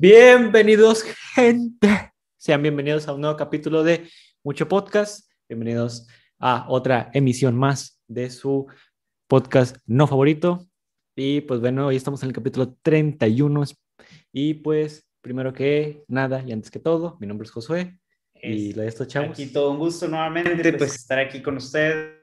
Bienvenidos, gente. Sean bienvenidos a un nuevo capítulo de Mucho Podcast. Bienvenidos a otra emisión más de su podcast no favorito. Y pues bueno, hoy estamos en el capítulo 31. Y pues, primero que nada y antes que todo, mi nombre es Josué. y la de estos chavos. Aquí todo un gusto nuevamente, pues estar aquí con ustedes.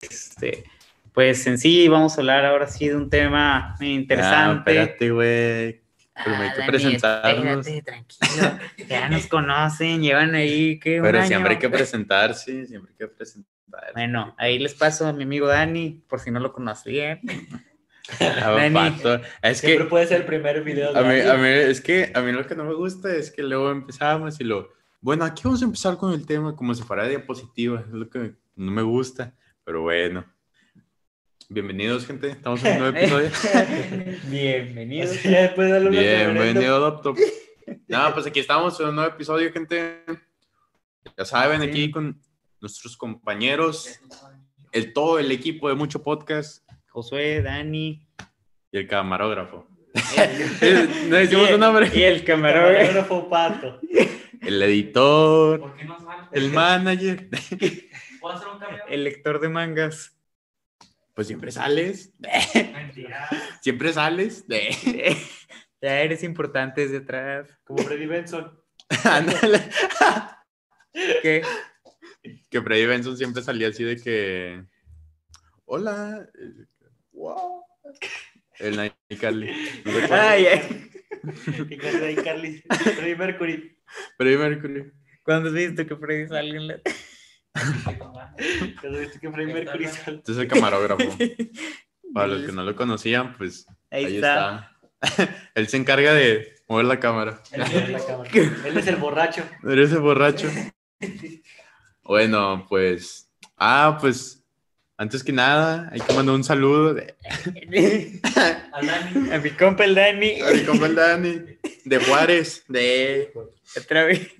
Este, pues en sí, vamos a hablar ahora sí de un tema interesante. Ah, espérate, güey. Pero hay Ah, que Dani, presentarnos. espérate, tranquilo. Ya nos conocen, llevan ahí que un Pero año. siempre hay que presentarse, siempre hay que presentar. Bueno, ahí les paso a mi amigo Dani, por si no lo conocían. Dani. Es que Siempre puede ser el primer video. de a mí, a mí, es que a mí lo que no me gusta es que luego empezamos y lo, bueno, aquí vamos a empezar con el tema como si fuera diapositiva, es lo que no me gusta, pero bueno. Bienvenidos, gente. Estamos en un nuevo episodio. Bienvenidos. Ya después de Bienvenido, Laptop. No, pues aquí estamos en un nuevo episodio, gente. Ya saben, aquí con nuestros compañeros, el todo el equipo de mucho podcast Josué, Dani. y el camarógrafo. El, No decimos y un nombre. el- Y el camarógrafo. Camarógrafo pato. El editor, ¿Por qué no sale? el manager. ¿Puedo hacer un cambio? El lector de mangas. Pues siempre sales, Mentira. siempre sales. Ya eres importante desde atrás. Como Freddy Benson. Ándale. ¿Qué? que Freddy Benson siempre salía así de que. Hola. Wow. El Night Carly. No. Ay, ay. Ahí Carly. Freddy Mercury. Freddie Mercury. ¿Cuándo has visto que Freddy sale en la... Que Freddy Mercury. Este es el camarógrafo. Para los que no lo conocían, pues Ahí, ahí, está. está. Él se encarga de mover la cámara. Él es la cámara. Él es el borracho. Eres el borracho. Bueno, pues. Ah, pues. Antes que nada, hay que mandar un saludo de- Al Dani. A mi compa el Dani. a mi compa el Dani, de Juárez, de. Otra vez.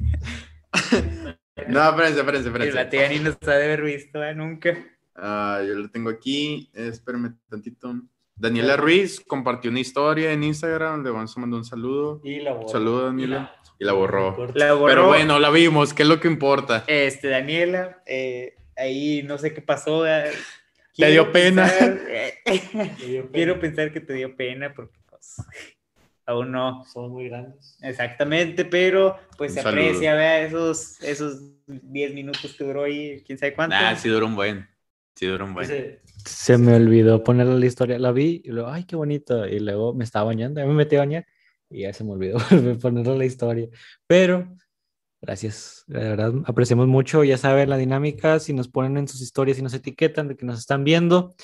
No, espérense, espérense, espérense. Batián ni nos ha de haber visto ¿eh? nunca. Ah, yo lo tengo aquí. Espérenme tantito. Daniela Ruiz compartió una historia en Instagram. Le vamos a mandar un saludo. Y la borró. Saludo, Daniela. Y la borró. La borró. Pero bueno, la vimos, que es lo que importa. Este, Daniela, eh, ahí no sé qué pasó. eh, Te dio pena. pensar, eh, Le dio pena. quiero pensar que te dio pena porque pues, aún no. Somos muy grandes. Exactamente, pero pues Un se saludo. aprecia, vea, esos, esos 10 minutos que duró ahí, quién sabe cuánto. Nah, sí duró un buen. Sí duró un buen. Ese- Se me olvidó ponerle la historia. La vi y luego, ay, qué bonito. Y luego me estaba bañando, ya me metí a bañar y ya se me olvidó ponerle la historia. Pero, gracias. La verdad, apreciamos mucho. Ya saben la dinámica. Si nos ponen en sus historias y nos etiquetan de que nos están viendo,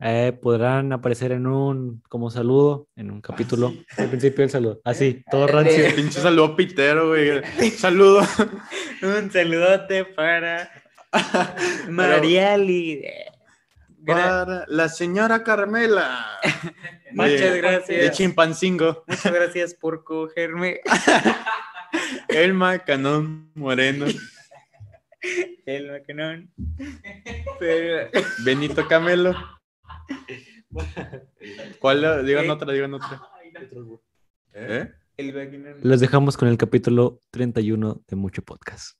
eh, podrán aparecer en un, como saludo, en un capítulo. Al principio del saludo. Así, todo rancio. Pinche saludo pitero, güey. Saludo. Un saludote para Mariali. Para la señora Carmela. Muchas De- gracias. De Chimpancingo. Muchas gracias por cogerme Elma Canón Moreno. el macanón. Benito Camelo. ¿Cuál? Digan Eh. otra, digan otra. ¿Eh? macanón. Los dejamos con el capítulo 31 de Mucho Podcast.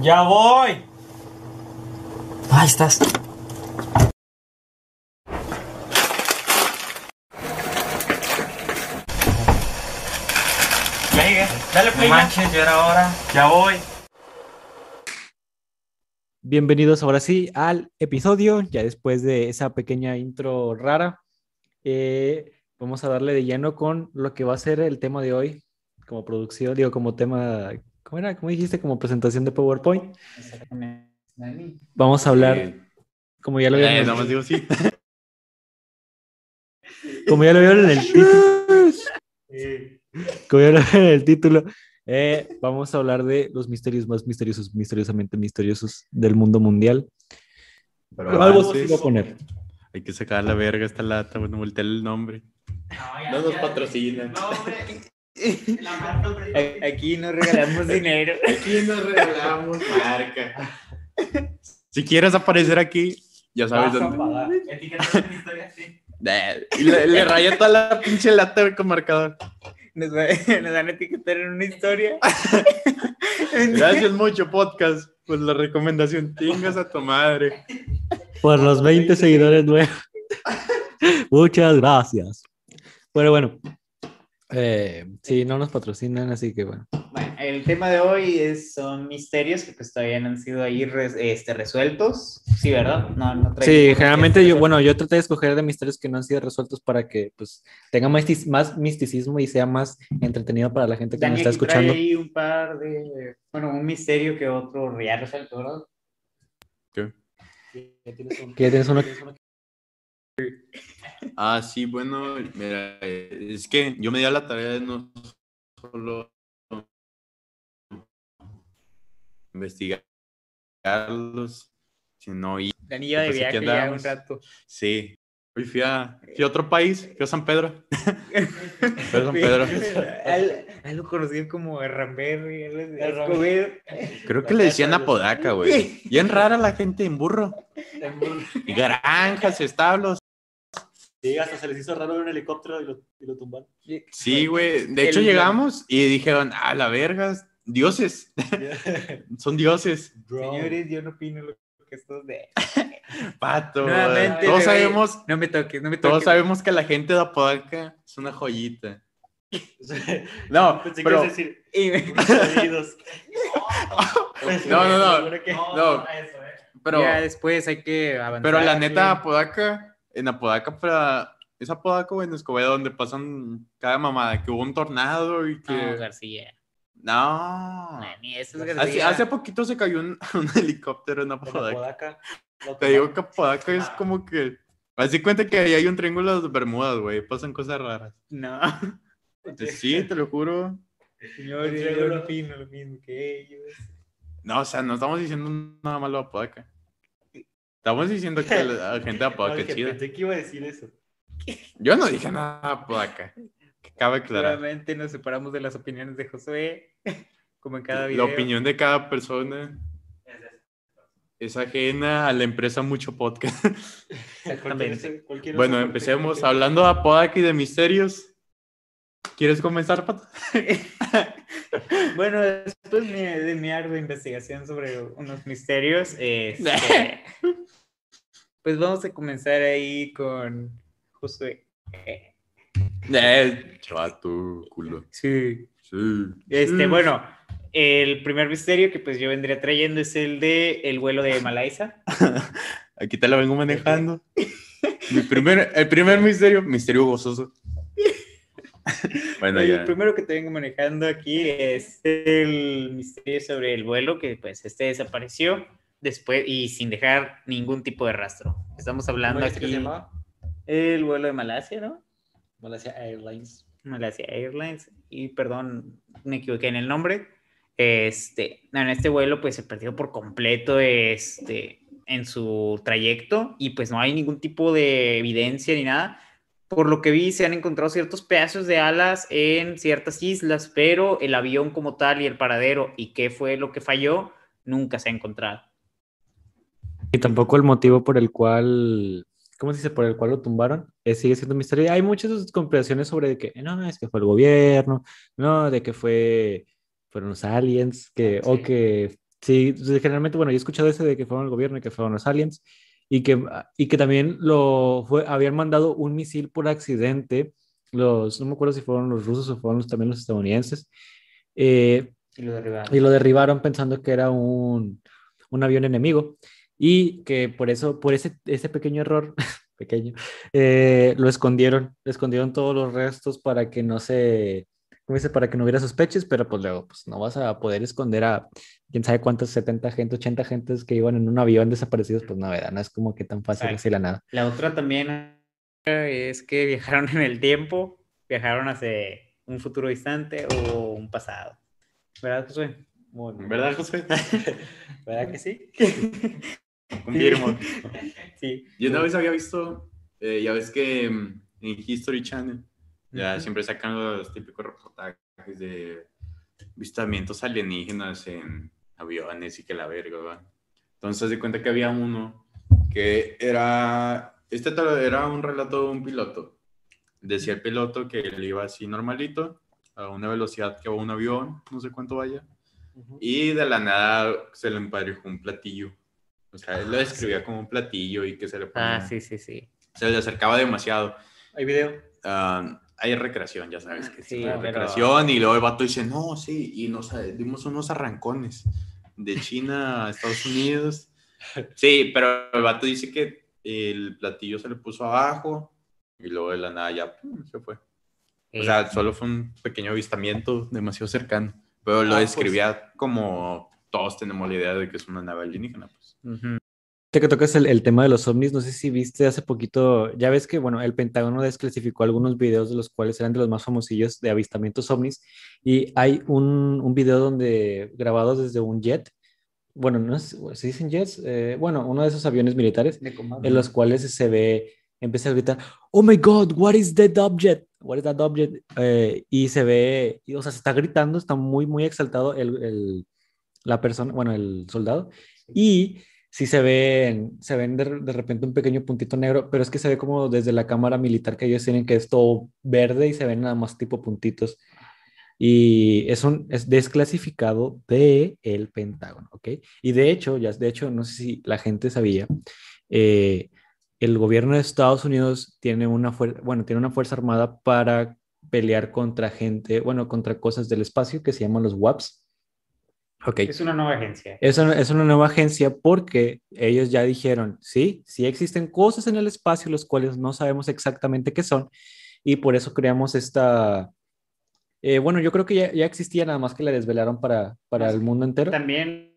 ¡Ya voy! Ahí estás. Venga, dale play. No manches, ya era hora. Ya voy. Bienvenidos ahora sí al episodio, ya después de esa pequeña intro rara. eh, vamos a darle de lleno con lo que va a ser el tema de hoy, como producción, digo, como tema, ¿cómo era? ¿Cómo dijiste? Como presentación de PowerPoint. Vamos a hablar, como ya lo Eh, vieron, nada más digo sí. como ya lo vieron en el título, como ya lo vieron en el título, eh, vamos a hablar de los misterios más misteriosos, misteriosamente misteriosos del mundo mundial. Pero Algo antes, a poner. hay que sacar la verga esta lata, bueno, voltear el nombre. No, ya, No nos patrocinan. Aquí no regalamos dinero. Aquí nos regalamos marca. Si quieres aparecer aquí, ya sabes Vas dónde. en historia, sí. Eh, Y le, le rayé toda la pinche lata con marcador. Nos, va- nos van a etiquetar en una historia. Gracias mucho, podcast, por la recomendación. Tingas a tu madre. Por los 20 seguidores nuevos. Muchas gracias. Bueno, bueno. Eh, sí, no nos patrocinan, así que bueno. Bueno, el tema de hoy es, son misterios que pues todavía no han sido ahí res- este, resueltos. Sí, ¿verdad? No, no Sí, generalmente yo, bueno, yo traté de escoger de misterios que no han sido resueltos para que pues tenga más, más misticismo y sea más entretenido para la gente que Dani nos está escuchando. ahí un par de, bueno, un misterio que otro ya resuelto, ¿verdad? ¿Qué? Que ya tienes uno Ah, sí, bueno, mira, eh, es que yo me di a la tarea de no solo investigarlos, sino ir. De Pues viaje ya un rato. Sí, hoy fui a, fui a otro país, fui a San Pedro. Fui a San Pedro. Al- Algo conocido como Ramberry, Herramberi. Creo que le decían Apodaca, güey. Bien rara la gente en burro. Y granjas, establos. Sí, hasta se les hizo raro ver un helicóptero y lo, y lo tumbaron. Sí, güey. De hecho, El- llegamos y dijeron, ah, la verga, dioses. Son dioses. Señores, yo no opino lo que estos de... Pato. Nuevamente, Todos sabemos, No me toques, no me toques. todos sabemos que la gente de Apodaca es una joyita. No, pero, decir Y- No, no, no. No, No. no, eso, eh. pero, ya después hay que avanzar. pero la neta. Apodaca, en Apodaca, para, es Apodaca o en Escobedo donde pasan cada mamada, que hubo un tornado y que... No, García. No. No, Ni eso es Hace, García. hace poquito se cayó un, un helicóptero en En Apodaca. Te digo que Apodaca es como que... Así cuenta que ahí hay un triángulo de Bermudas, güey. Pasan cosas raras. No, Sí, te lo juro. señores, Sí, yo lo mismo que ellos. No, o sea, no estamos diciendo nada malo de Apodaca. Estamos diciendo que la la gente de Apodaca es chida. Pensé que iba a decir eso. Yo no dije nada de Apodaca. Que cabe aclarar. Claramente nos separamos de las opiniones de Josué, como en cada La video. opinión de cada persona es ajena a la empresa Mucho Podcast. Exactamente. Bueno, empecemos hablando de Apodaca y de misterios. ¿Quieres comenzar, Pato? Bueno, después de, de mi ardua investigación sobre unos misterios, este, pues vamos a comenzar ahí con Josué. Eh, chato, culo. Sí. Sí. Este, bueno, el primer misterio que pues yo vendría trayendo es el de el vuelo de Malaiza. Aquí te lo vengo manejando. Mi primer, el primer misterio, misterio gozoso. bueno, el ya. primero que te vengo manejando aquí es el misterio sobre el vuelo que pues este desapareció después y sin dejar ningún tipo de rastro. Estamos hablando ¿Cómo dijiste que aquí se llamaba? el vuelo de Malasia, ¿no? Malaysia Airlines. Malasia Airlines y perdón, me equivoqué en el nombre. Este, en este vuelo pues se perdió por completo este en su trayecto y pues no hay ningún tipo de evidencia ni nada. Por lo que vi se han encontrado ciertos pedazos de alas en ciertas islas, pero el avión como tal y el paradero y qué fue lo que falló nunca se ha encontrado. Y tampoco el motivo por el cual, ¿cómo se dice? Por el cual lo tumbaron, eh, sigue siendo un misterio. Hay muchas conspiraciones sobre de que, no, es que fue el gobierno, no, de que fue, fueron los aliens, que, o Sí. que, sí, generalmente, bueno, yo he escuchado ese de que fueron el gobierno y que fueron los aliens, y que, y que también lo fue, habían mandado un misil por accidente, los, no me acuerdo si fueron los rusos o fueron los, también los estadounidenses, eh, Y lo derribaron. y lo derribaron pensando que era un, un avión enemigo y que por eso, por ese, ese pequeño error, pequeño, eh, lo escondieron, escondieron todos los restos para que no se, ¿cómo dice? Para que no hubiera sospechas, pero pues luego, pues no vas a poder esconder a quién sabe cuántas, 70 gente, 80 gentes que iban en un avión desaparecidos, pues no, ¿verdad? No es como que tan fácil así la nada. La otra también es que viajaron en el tiempo, viajaron hacia un futuro distante o un pasado. ¿Verdad, Josué? ¿Verdad, José? ¿Verdad que sí? Confirmo. Sí. Yo una vez había visto, eh, ya ves que mm, en History Channel ya Ujú. siempre sacan los típicos reportajes de avistamientos alienígenas en aviones y que la verga, ¿va? Entonces, de cuenta que había uno que era, este era un relato de un piloto. Decía el piloto que él iba así normalito, a una velocidad que va un avión, no sé cuánto vaya, y de la nada se le emparejó un platillo. O sea, él lo describía como un platillo y que se le ponía, Ah, sí, sí, sí. se le acercaba demasiado. ¿Hay video? Ah, hay recreación, ya sabes que Sí, pero- recreación y luego el vato dice, no, sí, y nos eh, dimos unos arrancones de China a Estados Unidos. Sí, pero el vato dice que el platillo se le puso abajo y luego de la nada ya pum, se fue. O sea, solo fue un pequeño avistamiento demasiado cercano, pero lo Ah, pues. describía como todos tenemos la idea de que es una nave alienígena. Pues. ujú. Ya que tocas el, el tema de los ovnis, no sé si viste hace poquito, ya ves que, bueno, el Pentágono desclasificó algunos videos de los cuales eran de los más famosillos de avistamientos ovnis, y hay un, un video donde, grabados desde un jet, bueno, no sé, ¿se dicen jets? Eh, bueno, uno de esos aviones militares, en los cuales se ve, empieza a gritar, oh my god, what is that object? What is that object? Eh, y se ve, y, o sea, se está gritando, está muy, muy exaltado el, el- la persona, bueno, el soldado, y sí se ven, se ven de, de repente un pequeño puntito negro, pero es que se ve como desde la cámara militar que ellos tienen, que es todo verde y se ven nada más tipo puntitos. Y es un es desclasificado de el Pentágono, ¿ok? Y de hecho, ya de hecho, no sé si la gente sabía, eh, el gobierno de Estados Unidos tiene una fuerza, bueno, tiene una fuerza armada para pelear contra gente, bueno, contra cosas del espacio que se llaman los WAPs. Ok. Es una nueva agencia. Es una, es una nueva agencia porque ellos ya dijeron, sí, sí existen cosas en el espacio los cuales no sabemos exactamente qué son y por eso creamos esta... eh, bueno, yo creo que ya, ya existía nada más que la desvelaron para, para el mundo entero. También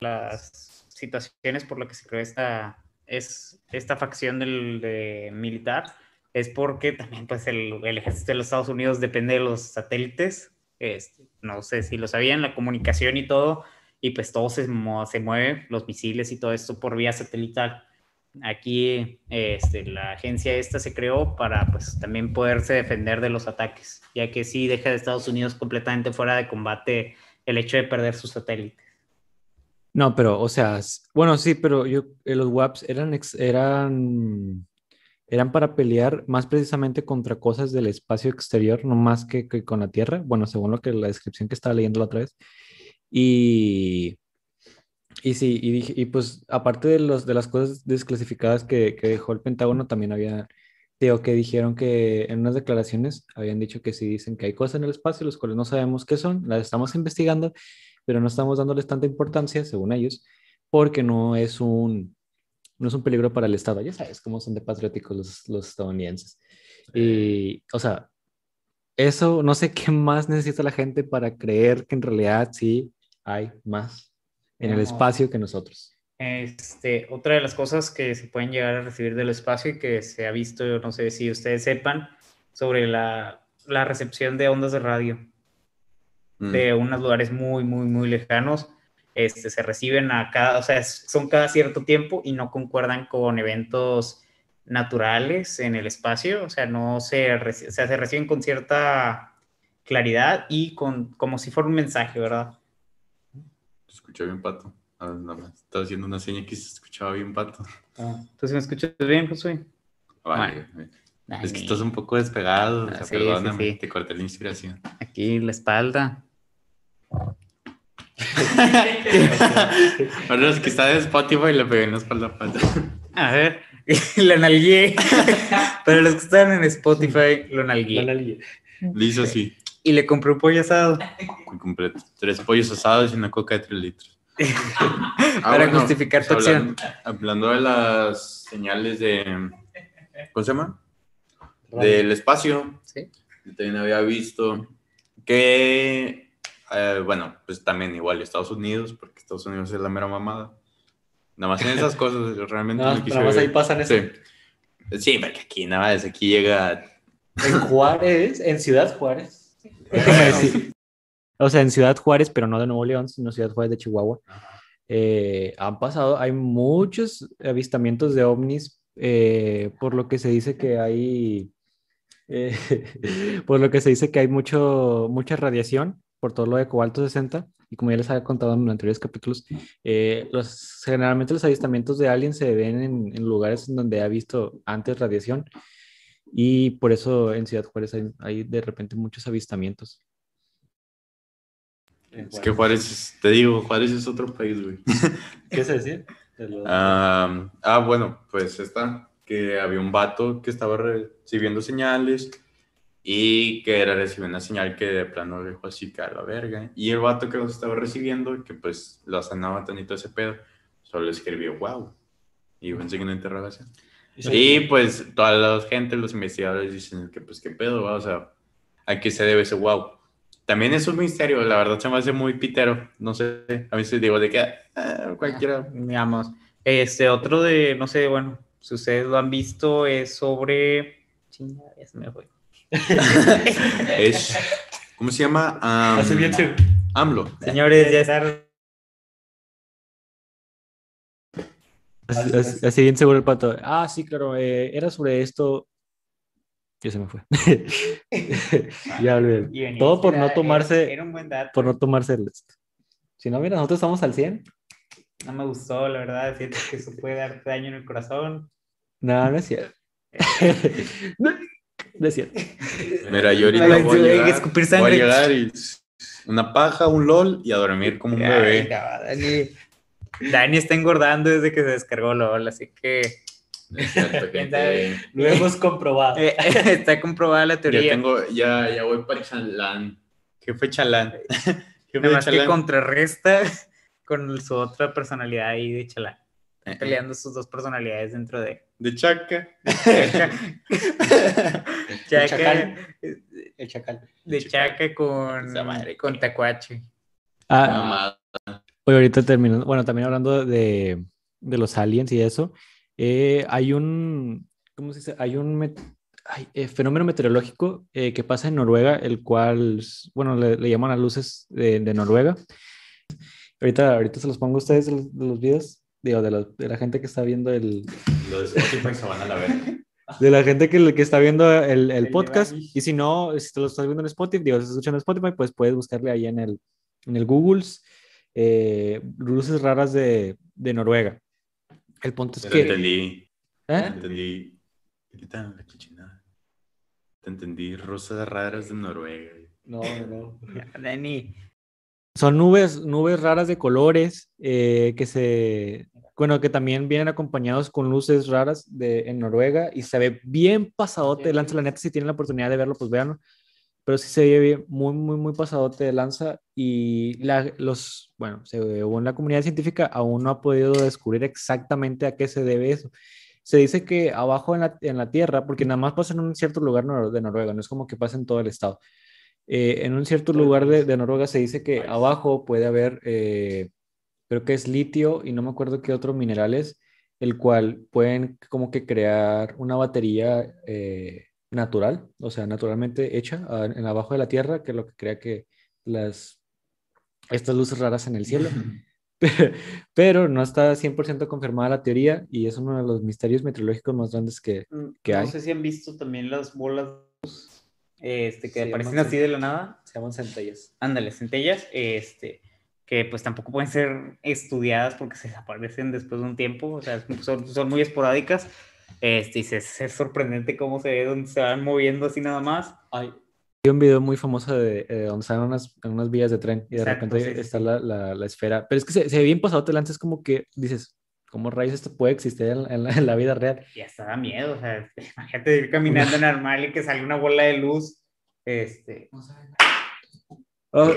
las situaciones por las que se creó esta, es, esta facción del, de militar es porque también pues el, el ejército de los Estados Unidos depende de los satélites. Este, no sé si lo sabían, la comunicación y todo, y pues todo se, se mueve, los misiles y todo esto por vía satelital. Aquí este, la agencia esta se creó para pues también poderse defender de los ataques, ya que sí deja de Estados Unidos completamente fuera de combate el hecho de perder sus satélites. No, pero, o sea, bueno, sí, pero yo, eh, los WAPs eran, eran, eran para pelear más precisamente contra cosas del espacio exterior, no más que, que con la Tierra, bueno, según lo que la descripción que estaba leyendo la otra vez. Y, y sí, y, dije, y pues aparte de, los, de las cosas desclasificadas que, que dejó el Pentágono, también había, digo, que dijeron que en unas declaraciones habían dicho que sí dicen que hay cosas en el espacio, los cuales no sabemos qué son, las estamos investigando pero no estamos dándoles tanta importancia, según ellos, porque no es un, no es un peligro para el Estado. Ya sabes cómo son de patrióticos los, los estadounidenses. Y, o sea, eso, no sé qué más necesita la gente para creer que en realidad sí hay más en el espacio que nosotros. Este, otra de las cosas que se pueden llegar a recibir del espacio y que se ha visto, no sé si ustedes sepan, sobre la, la recepción de ondas de radio Mm. de unos lugares muy, muy, muy lejanos. Este, se reciben a cada, o sea, son cada cierto tiempo y no concuerdan con eventos naturales en el espacio, o sea, no se, reci- o sea, se reciben con cierta claridad y con, como si fuera un mensaje, ¿verdad? Se escuchó bien pato. Ah, nada más. Estaba haciendo una seña que se escuchaba bien pato. ¿Tú sí me escuchas bien, Josué? Vale. Ay, Es que estás un poco despegado. o sea, Ah, sí, sí, perdóname, sí. te corté la inspiración. Aquí la espalda. Para los que están en Spotify le pegué en la espalda a ver, la nalgué. Pero los que están en Spotify lo nalgué. Le hizo así. Y le compré un pollo asado. completo. Tres pollos asados y una coca de tres litros. Ah, Para justificar tu hablando, hablando de las señales de. ¿Cómo se llama? Del espacio. Sí. Yo también había visto que. Eh, bueno, pues también igual Estados Unidos, porque Estados Unidos es la mera mamada. Nada más en esas cosas, realmente Nada no más- quise nada más ver. ahí pasan eso. Sí. Sí, porque aquí nada más, aquí llega. En Juárez, en Ciudad Juárez. Decir. O sea, en Ciudad Juárez, pero no de Nuevo León, sino Ciudad Juárez de Chihuahua. eh, han pasado, hay muchos avistamientos de ovnis, eh, por lo que se dice que hay, eh, por lo que se dice que hay mucho, mucha radiación por todo lo de cobalto 60 y como ya les había contado en anteriores capítulos, eh, los, generalmente los avistamientos de aliens se ven en, en lugares donde ha visto antes radiación y por eso en Ciudad Juárez hay, hay de repente muchos avistamientos. Es que Juárez, te digo, Juárez es otro país, güey. ¿Qué se decía? De los- Ah, ah, bueno, pues está, que había un vato que estaba recibiendo señales y que era recibiendo una señal que de plano le dijo así que a la verga. Y el vato que los estaba recibiendo, que pues lo sanaba tanito ese pedo, solo escribió wow. Y fue en signo de interrogación. Y pues toda la gente, los investigadores dicen que pues qué pedo, o sea, ¿a qué se debe ese wow? También es un misterio, la verdad se me hace muy pitero, no sé, a veces digo de que ah, cualquiera Digamos, este otro de, no sé, bueno, si ustedes lo han visto, es sobre. Chinga, ya se me fue. es, ¿cómo se llama? Am, Hace bien su- AMLO. Señores, ya está. Así, así- así bien seguro el pato. Ah, sí, claro, eh, era sobre esto. Ya se me fue. ya olvidé. Todo por era- no tomarse, Era, un buen dato. por no tomarse el. Si no, mira, nosotros estamos al 100. No me gustó, la verdad. Siento que eso puede darte daño en el corazón. No, no es cierto. no, no es cierto. Mira, yo ahorita Ay, voy a llegar, escupir voy a sangre. llegar y una paja, un LOL y a dormir como un Ay, bebé. no, Dani. Dani está engordando desde que se descargó LOL, así que cierto, gente. Lo hemos comprobado. eh, está comprobada la Ya teoría. tengo, ya, ya voy para Chalán. ¿Qué fue Chalán? ¿Qué Nada fue más que contrarresta con su otra personalidad ahí de chalán. Eh, eh, Peleando sus dos personalidades dentro de. De Chaca. Chaca, chacal. El chacal. de Chaca con, madre con Tacuache. Ah, Mamá. Oye, ahorita terminando, bueno, también hablando de, de los aliens y eso, eh, hay un, ¿cómo se dice? Hay un met- ay, eh, fenómeno meteorológico eh, que pasa en Noruega, el cual, bueno, le, le llaman las luces de, de Noruega. Ahorita, ahorita se los pongo a ustedes de los, de los videos, digo, de, la- de la gente que está viendo el, Los de Spotify se van a la verga. de la gente que, que está viendo el, el El podcast. Y si no, si te lo estás viendo en Spotify, digo, si estás escuchando en Spotify, pues puedes buscarle ahí en el, en el Google, eh, luces raras de, de Noruega. El punto es Te que... entendí. Te ¿Eh? entendí. ¿Qué chichinada? Te entendí. Rosas raras de Noruega. No, no. Dani, Son nubes, nubes raras de colores eh, que se, bueno, que también vienen acompañados con luces raras de, en Noruega y se ve bien pasadote de lanza. La neta, si tienen la oportunidad de verlo, pues véanlo. Pero sí se ve bien, muy, muy, muy pasadote de lanza y la, los, bueno, según la comunidad científica aún no ha podido descubrir exactamente a qué se debe eso. Se dice que abajo en la, en la tierra, porque nada más pasa en un cierto lugar de Noruega, no es como que pasa en todo el estado. Eh, en un cierto lugar de, de Noruega se dice que abajo puede haber, eh, creo que es litio y no me acuerdo qué otro mineral es, el cual pueden como que crear una batería eh, natural, o sea, naturalmente hecha ah, en abajo de la tierra, que es lo que crea que las, estas luces raras en el cielo. Pero no está 100% confirmada la teoría y es uno de los misterios meteorológicos más grandes que, ¿Qué no hay? sé si han visto también las bolas este, que Se aparecen así de la nada. se llaman centellas. Ándale, centellas, este, que pues tampoco pueden ser estudiadas porque se desaparecen después de un tiempo, o sea, son, son muy esporádicas, este, y se- es sorprendente cómo se ve donde se van moviendo así nada más. Hay un video muy famoso de eh, donde están en unas, en unas vías de tren y de Exacto, repente sí, sí, está sí. La, la, la esfera. Pero es que se, se ve bien pasado te lanzas como que dices, ¿cómo rayos esto puede existir en, en la, en la vida real? Y hasta da miedo, o sea, imagínate ir caminando normal y que salga una bola de luz, este... Oh,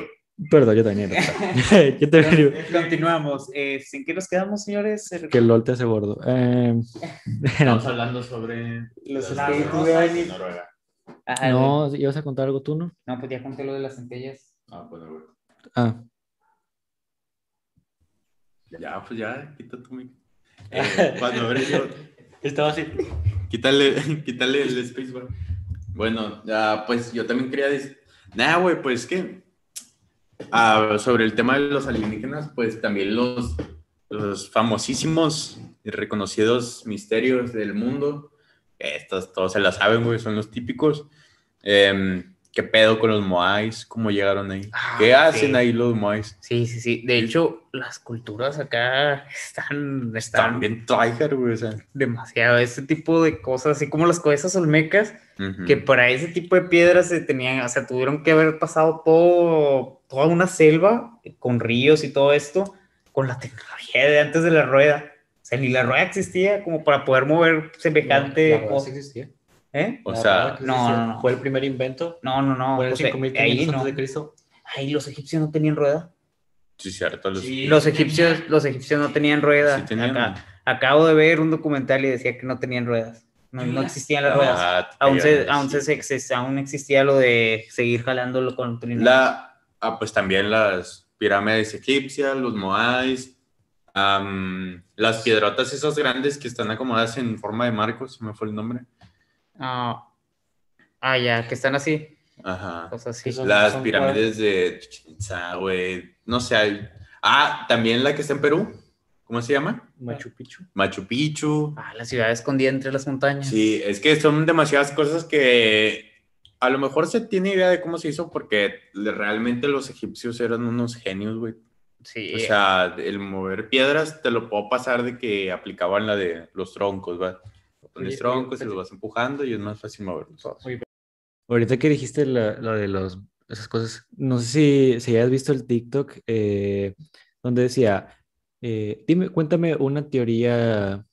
perdón, yo también. yo también. Continuamos. Eh, ¿En qué nos quedamos, señores? Que el LOL te hace gordo. Eh, Estamos hablando sobre Los espíritus de. Noruega. Ajá, no, ¿ibas a contar algo tú, no? No, pues ya conté lo de las centellas. Ah, pues, güey. Ah, Ya, pues ya, quita tu mic. Eh, cuando abres yo, estaba así. quítale, quítale el spacebar. Bueno, ya, pues yo también quería decir. Nada, güey, pues que. Ah, sobre el tema de los alienígenas, pues también los, los famosísimos y reconocidos misterios del mundo. Estos todos se la saben, güey, son los típicos. em, ¿Qué pedo con los Moais? ¿Cómo llegaron ahí? Ah, ¿Qué hacen sí. ahí los Moais? Sí, sí, sí. De hecho, las culturas acá están, están También tryhard, güey. O sea. demasiado. Ese tipo de cosas, así como las cabezas olmecas, ujú. que para ese tipo de piedras se tenían, o sea, tuvieron que haber pasado todo, toda una selva con ríos y todo esto, con la tecnología de antes de la rueda. O sea, ni la rueda existía como para poder mover semejante La rueda cosa. sí existía. ¿Eh? O La sea, no, no, no. Fue el primer invento. No, no, no. Fue en o sea, 5000 ahí antes no. de Cristo. Ahí los egipcios no tenían rueda. Sí, cierto. Los... Sí. Los egipcios, los egipcios no tenían rueda. Sí tenían. Acá, acabo de ver un documental y decía que no tenían ruedas. No, no existían las ruedas. Ah, Aún, se, aún, se, se- aún existía lo de seguir jalándolo con. La, ah, pues también las pirámides egipcias, los moais, am, las piedrotas esas grandes que están acomodadas en forma de marcos, se me fue el nombre. Ah, ah, ya, que están así. Ajá. Cosas así. Las son pirámides de Chichén Itzá, güey. No sé. hay- Ah, también la que está en Perú. ¿Cómo se llama? Machu Picchu. Machu Picchu. Ah, la ciudad escondida entre las montañas. Sí, es que son demasiadas cosas que a lo mejor se tiene idea de cómo se hizo porque realmente los egipcios eran unos genios, güey. Sí, O sea, el mover piedras te lo puedo pasar de que aplicaban la de los troncos, ¿va? Pones Oye, troncos y oye, los vas empujando y es más fácil moverlos. Ahorita que dijiste la- lo de los, esas cosas, no sé si, si hayas visto el TikTok eh, donde decía, eh, dime, cuéntame una teoría,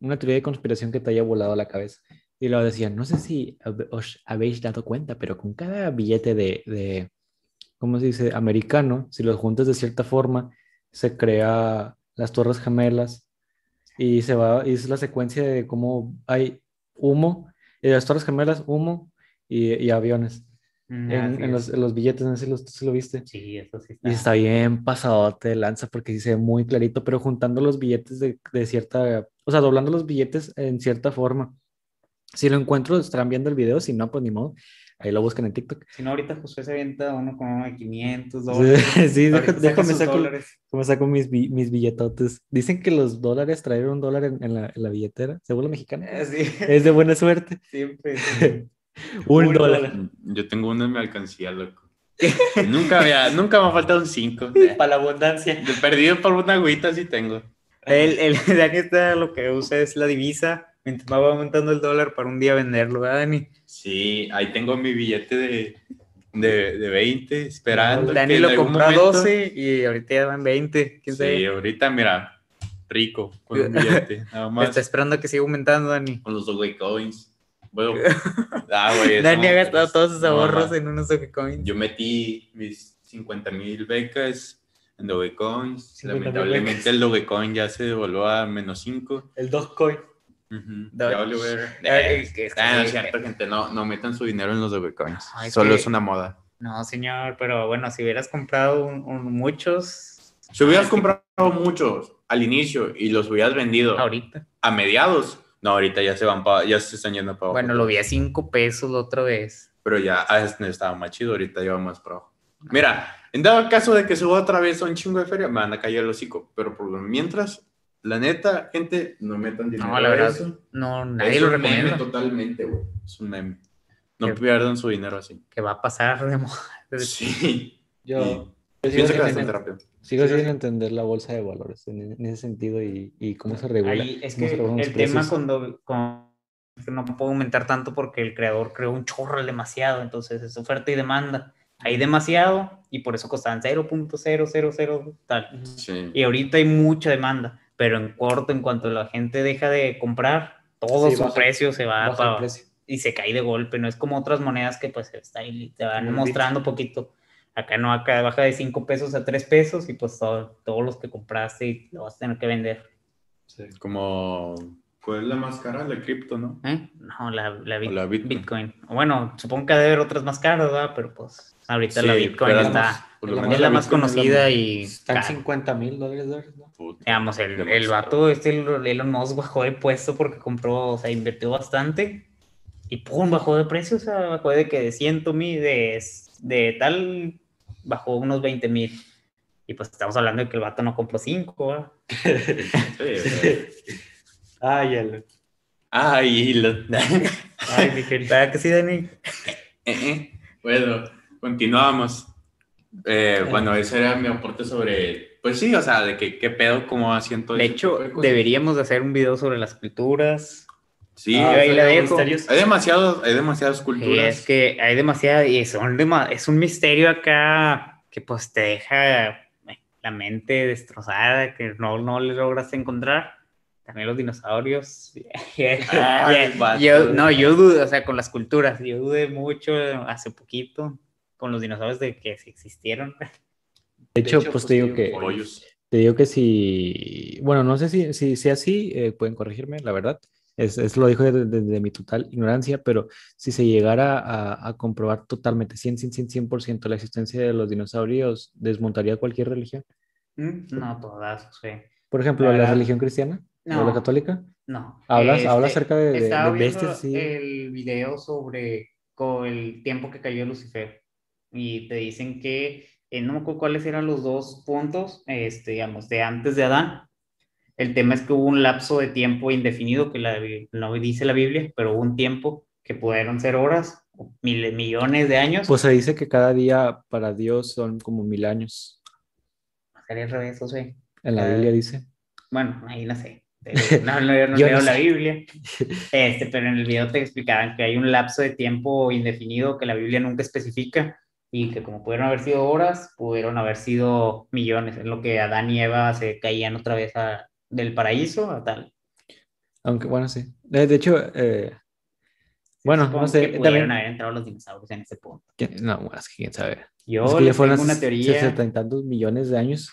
una teoría de conspiración que te haya volado la cabeza. Y luego decía, no sé si os habéis dado cuenta, pero con cada billete de, de, ¿cómo se dice? Americano, si los juntas de cierta forma, se crea las Torres Gemelas y se va, y es la secuencia de cómo hay humo, y las Torres Gemelas, humo y, y aviones Mm, en, en los, en los billetes, no sé si lo, si lo viste. Sí, eso sí Y está bien pasadote de lanza porque sí se ve muy clarito, pero juntando los billetes de, de cierta, o sea, doblando los billetes en cierta forma. Si lo encuentro, estarán viendo el video, si no, pues ni modo. Ahí lo buscan en TikTok. Si no, ahorita Josué se avienta uno con uno de 500 Sí, dólares. sí, saca déjame sus saco, dólares. déjame saco mis, mis billetotes. Dicen que los dólares, traer un dólar en, en la, en la billetera, según la mexicana, Eh, sí, es de buena suerte. siempre. Un, Un dólar. dólar. Yo tengo uno en mi alcancía, loco. nunca, me ha, nunca me ha faltado un 5. Para la abundancia. De perdido por una agüita sí tengo. El, el Dani está lo que usa es la divisa mientras va aumentando el dólar para un día venderlo, ¿verdad, Dani? Sí, ahí tengo mi billete de, de, de 20 esperando. Dani que lo compró a momento- 12 y ahorita ya van 20. ¿Quién Sí, sabe? ahorita mira, rico con un billete, nada más. Está esperando que siga aumentando, Dani. Con los Dogecoins. Bueno, ah, eso Dani ha no, gastado pues, todos sus no, ahorros mamá. en unos Dogecoins. Yo metí mis 50 mil becas en Dogecoins. 50,000 Lamentablemente becas. el Dogecoin ya se devolvió a menos 5. El Dogecoin. Valió ver. Eh, que es Ah, no cierto, gente. No, no metan su dinero en los Dogecoins. Es Solo que- es una moda. No, señor, pero bueno, si hubieras comprado un- un- muchos Si hubieras comprado muchos al inicio y los hubieras vendido ahorita. a mediados, no, ahorita ya se van pa- ya se están yendo para abajo. Bueno, lo vi a 5 pesos la otra vez. Pero ya ah, estaba más chido, ahorita ya va más para abajo. Mira, en dado caso de que suba otra vez a un chingo de feria, me van a caer el hocico. Pero por lo mientras, la neta, gente, no metan dinero. No, la a verdad, eso. no, nadie es lo un meme totalmente, güey. Es un meme. No pierdan su dinero así. Que va a pasar de moda. Sí. Yo, Y yo sigo, sin, bastante rápido. sigo Sí, sin sí. entender la bolsa de valores en, en ese sentido y, y cómo se regula. Ahí es que el tema cuando, no puedo aumentar tanto porque el creador creó un chorro demasiado, entonces es oferta y demanda. Hay demasiado y por eso costaban 0.000 tal. Sí. Y ahorita hay mucha demanda, pero en corto, en cuanto la gente deja de comprar, todo Sí, su baja- precio se va Baja el pa- precio. y se cae de golpe. No es como otras monedas que pues está ahí, te van mostrando poquito. Acá no, acá baja de 5 pesos a 3 pesos y pues todo- todos los que compraste y lo vas a tener que vender. Sí. Como, ¿cuál es la más cara? La cripto, ¿no? ¿Eh? No, la, la, bit- O la Bitcoin. Bitcoin. Bueno, supongo que debe haber otras más caras, ¿verdad? Pero pues ahorita Sí, la Bitcoin está... es menos Es la más Bitcoin es la conocida y... Están cara. 50 mil dólares, dólares, ¿no? Puta, Digamos, el, el vato, este el- Elon Musk bajó de puesto porque compró, o sea, invirtió bastante y pum, bajó de precio, o sea, bajó de que de 100 mil, de, de tal, bajó unos 20 mil. Y pues estamos hablando de que el vato no compró 5, Sí, Ay, el... Ay, lo... Ay, Miguel, ¿verdad que sí, Dani? Eh, eh. Bueno, continuamos. Eh, bueno, ese era mi aporte sobre, pues sí, o sea, de que qué pedo, cómo asiento. De hecho, deberíamos de hacer un video sobre las culturas. Sí, Ah, ahí la dejo. hay demasiados, hay demasiadas culturas. es que hay demasiada, y son dema- es un misterio acá que pues te deja eh, la mente destrozada, que no, no le logras encontrar. También los dinosaurios. Ay, vato. yo, no, yo dudo, o sea, con las culturas, yo dudé mucho hace poquito con los dinosaurios de que si existieron. De hecho, pues te digo que, Pollos. te digo que si, bueno, no sé si, si sea así, eh, pueden corregirme, la verdad. Es, es lo dijo desde desde mi total ignorancia, pero si se llegara a, a comprobar totalmente, 100, 100, 100, 100% la existencia de los dinosaurios, ¿desmontaría cualquier religión? No todas, sí. Por ejemplo, La la, religión cristiana o la no. católica. No. ¿Hablas, Este, hablas acerca de, de- Estaba de viendo bestias? Sí. el video sobre co- el tiempo que cayó Lucifer y te dicen que eh, no me acuerdo cuáles eran los dos puntos, este, digamos, de antes de Adán. El tema es que hubo un lapso de tiempo indefinido que la, no dice la Biblia, pero hubo un tiempo que pudieron ser horas, mil, millones de años. Pues se dice que cada día para Dios son como mil años. Sería al revés, o sea. En la Eh, Biblia dice. Bueno, ahí no sé. No, no, yo no Yo leo no la sé. Biblia. Este, pero en el video te explicaban que hay un lapso de tiempo indefinido que la Biblia nunca especifica y que como pudieron haber sido horas, pudieron haber sido millones. Es lo que Adán y Eva se caían otra vez a- del paraíso a tal. Aunque, bueno, sí. De, hecho, eh, bueno, Supongo no sé. que pudieron También, haber entrado los dinosaurios en ese punto. no, bueno, es que quién sabe. Yo es que ya fueron una teoría sesenta y tantos millones de años.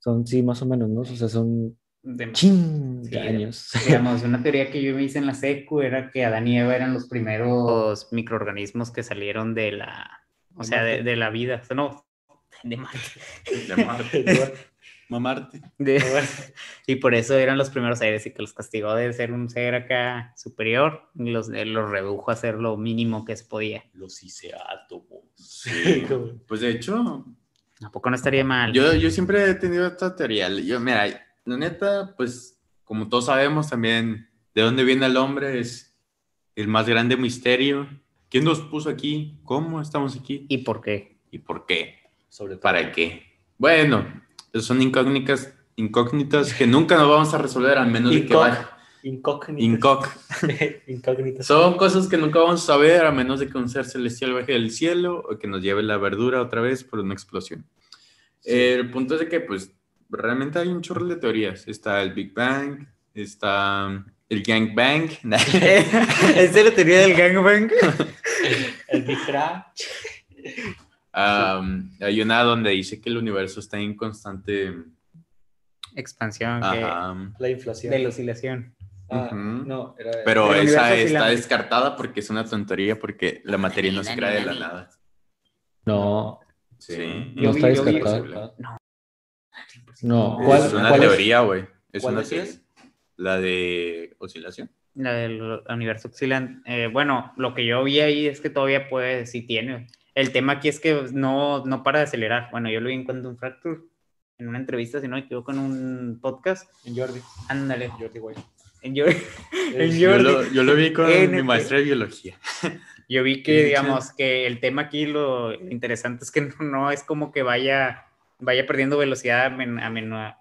Son, sí, más o menos, ¿no? O sea, son de ching Sí, de años. Digamos, una teoría que yo me hice en la secu era que Adán y Eva eran los primeros microorganismos que salieron de la, o sea, de, de la vida, O sea, no, de Marte. De Marte. Mamarte. De- y por eso eran los primeros seres y que los castigó de ser un ser acá superior y los, eh, los redujo a ser lo mínimo que se podía. Los hice átomos. Sí. Pues de hecho, ¿A poco no estaría mal? yo, yo siempre he tenido esta teoría. Yo, mira, la neta, pues, como todos sabemos también, de dónde viene el hombre es el más grande misterio. ¿Quién nos puso aquí? ¿Cómo estamos aquí? ¿Y por qué? ¿Y por qué? Sobre todo. ¿Para qué? Bueno, son incógnitas, incógnitas que nunca nos vamos a resolver, al menos de que vaya. Incógnitas. Incóg- Incógnitas. Son cosas que nunca vamos a saber, a menos de que un ser celestial baje del cielo o que nos lleve la verdura otra vez por una explosión. El punto es de que, pues, realmente hay un chorro de teorías. Está el Big Bang, está el Gang Bang. ¿Es la teoría del gangbang? El Big Bang. Am, hay una donde dice que el universo está en constante Expansión que- La inflación. de la oscilación. Ah, no, era. Pero El esa está descartada porque es una tontería, porque la materia no se crea de la nada. No, Sí. no está vi- descartado. No. No, Es ¿cuál, una cuál teoría, güey. Es ¿Cuál una teoría. La de oscilación. La del universo oscilante. Eh, bueno, lo que yo vi ahí es que todavía puede, sí tiene. El tema aquí es que no, no para de acelerar. Bueno, yo lo vi en Quantum Fracture, en una entrevista, si no me equivoco, en un podcast. En Jordi. Ándale. Jordi, güey. En yo, en Yo Jordi. lo, yo lo vi con mi maestra de biología. Yo vi que, digamos, que el tema aquí lo interesante es que no, no es como que vaya, vaya perdiendo velocidad a men- a men- a-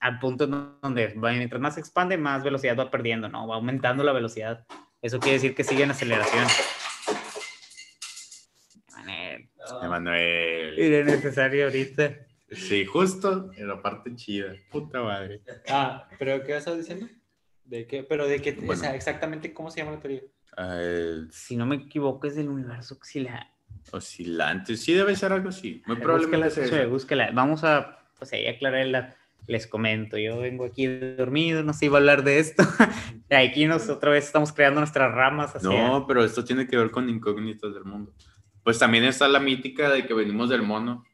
al punto donde va- mientras más se expande, más velocidad va perdiendo, ¿no? Va aumentando la velocidad. Eso quiere decir que sigue en aceleración. Manel, Emanuel. Era necesario ahorita. Sí, justo en la parte chida. Puta madre. Ah, pero ¿qué estás diciendo? ¿De qué? Pero de qué, Bueno. o sea, exactamente cómo se llama la teoría. Ah, el Si no me equivoco, es del universo auxiliar. Oscilante. Sí, debe ser algo así. Muy probablemente Búsquela, sea sí, eso. búsquela. Vamos a, pues ahí aclararla. Les comento, yo vengo aquí dormido, no sé iba a hablar de esto. Aquí nos otra vez estamos creando nuestras ramas hacia... No, pero esto tiene que ver con incógnitas del mundo. Pues también está la mítica de que venimos del mono.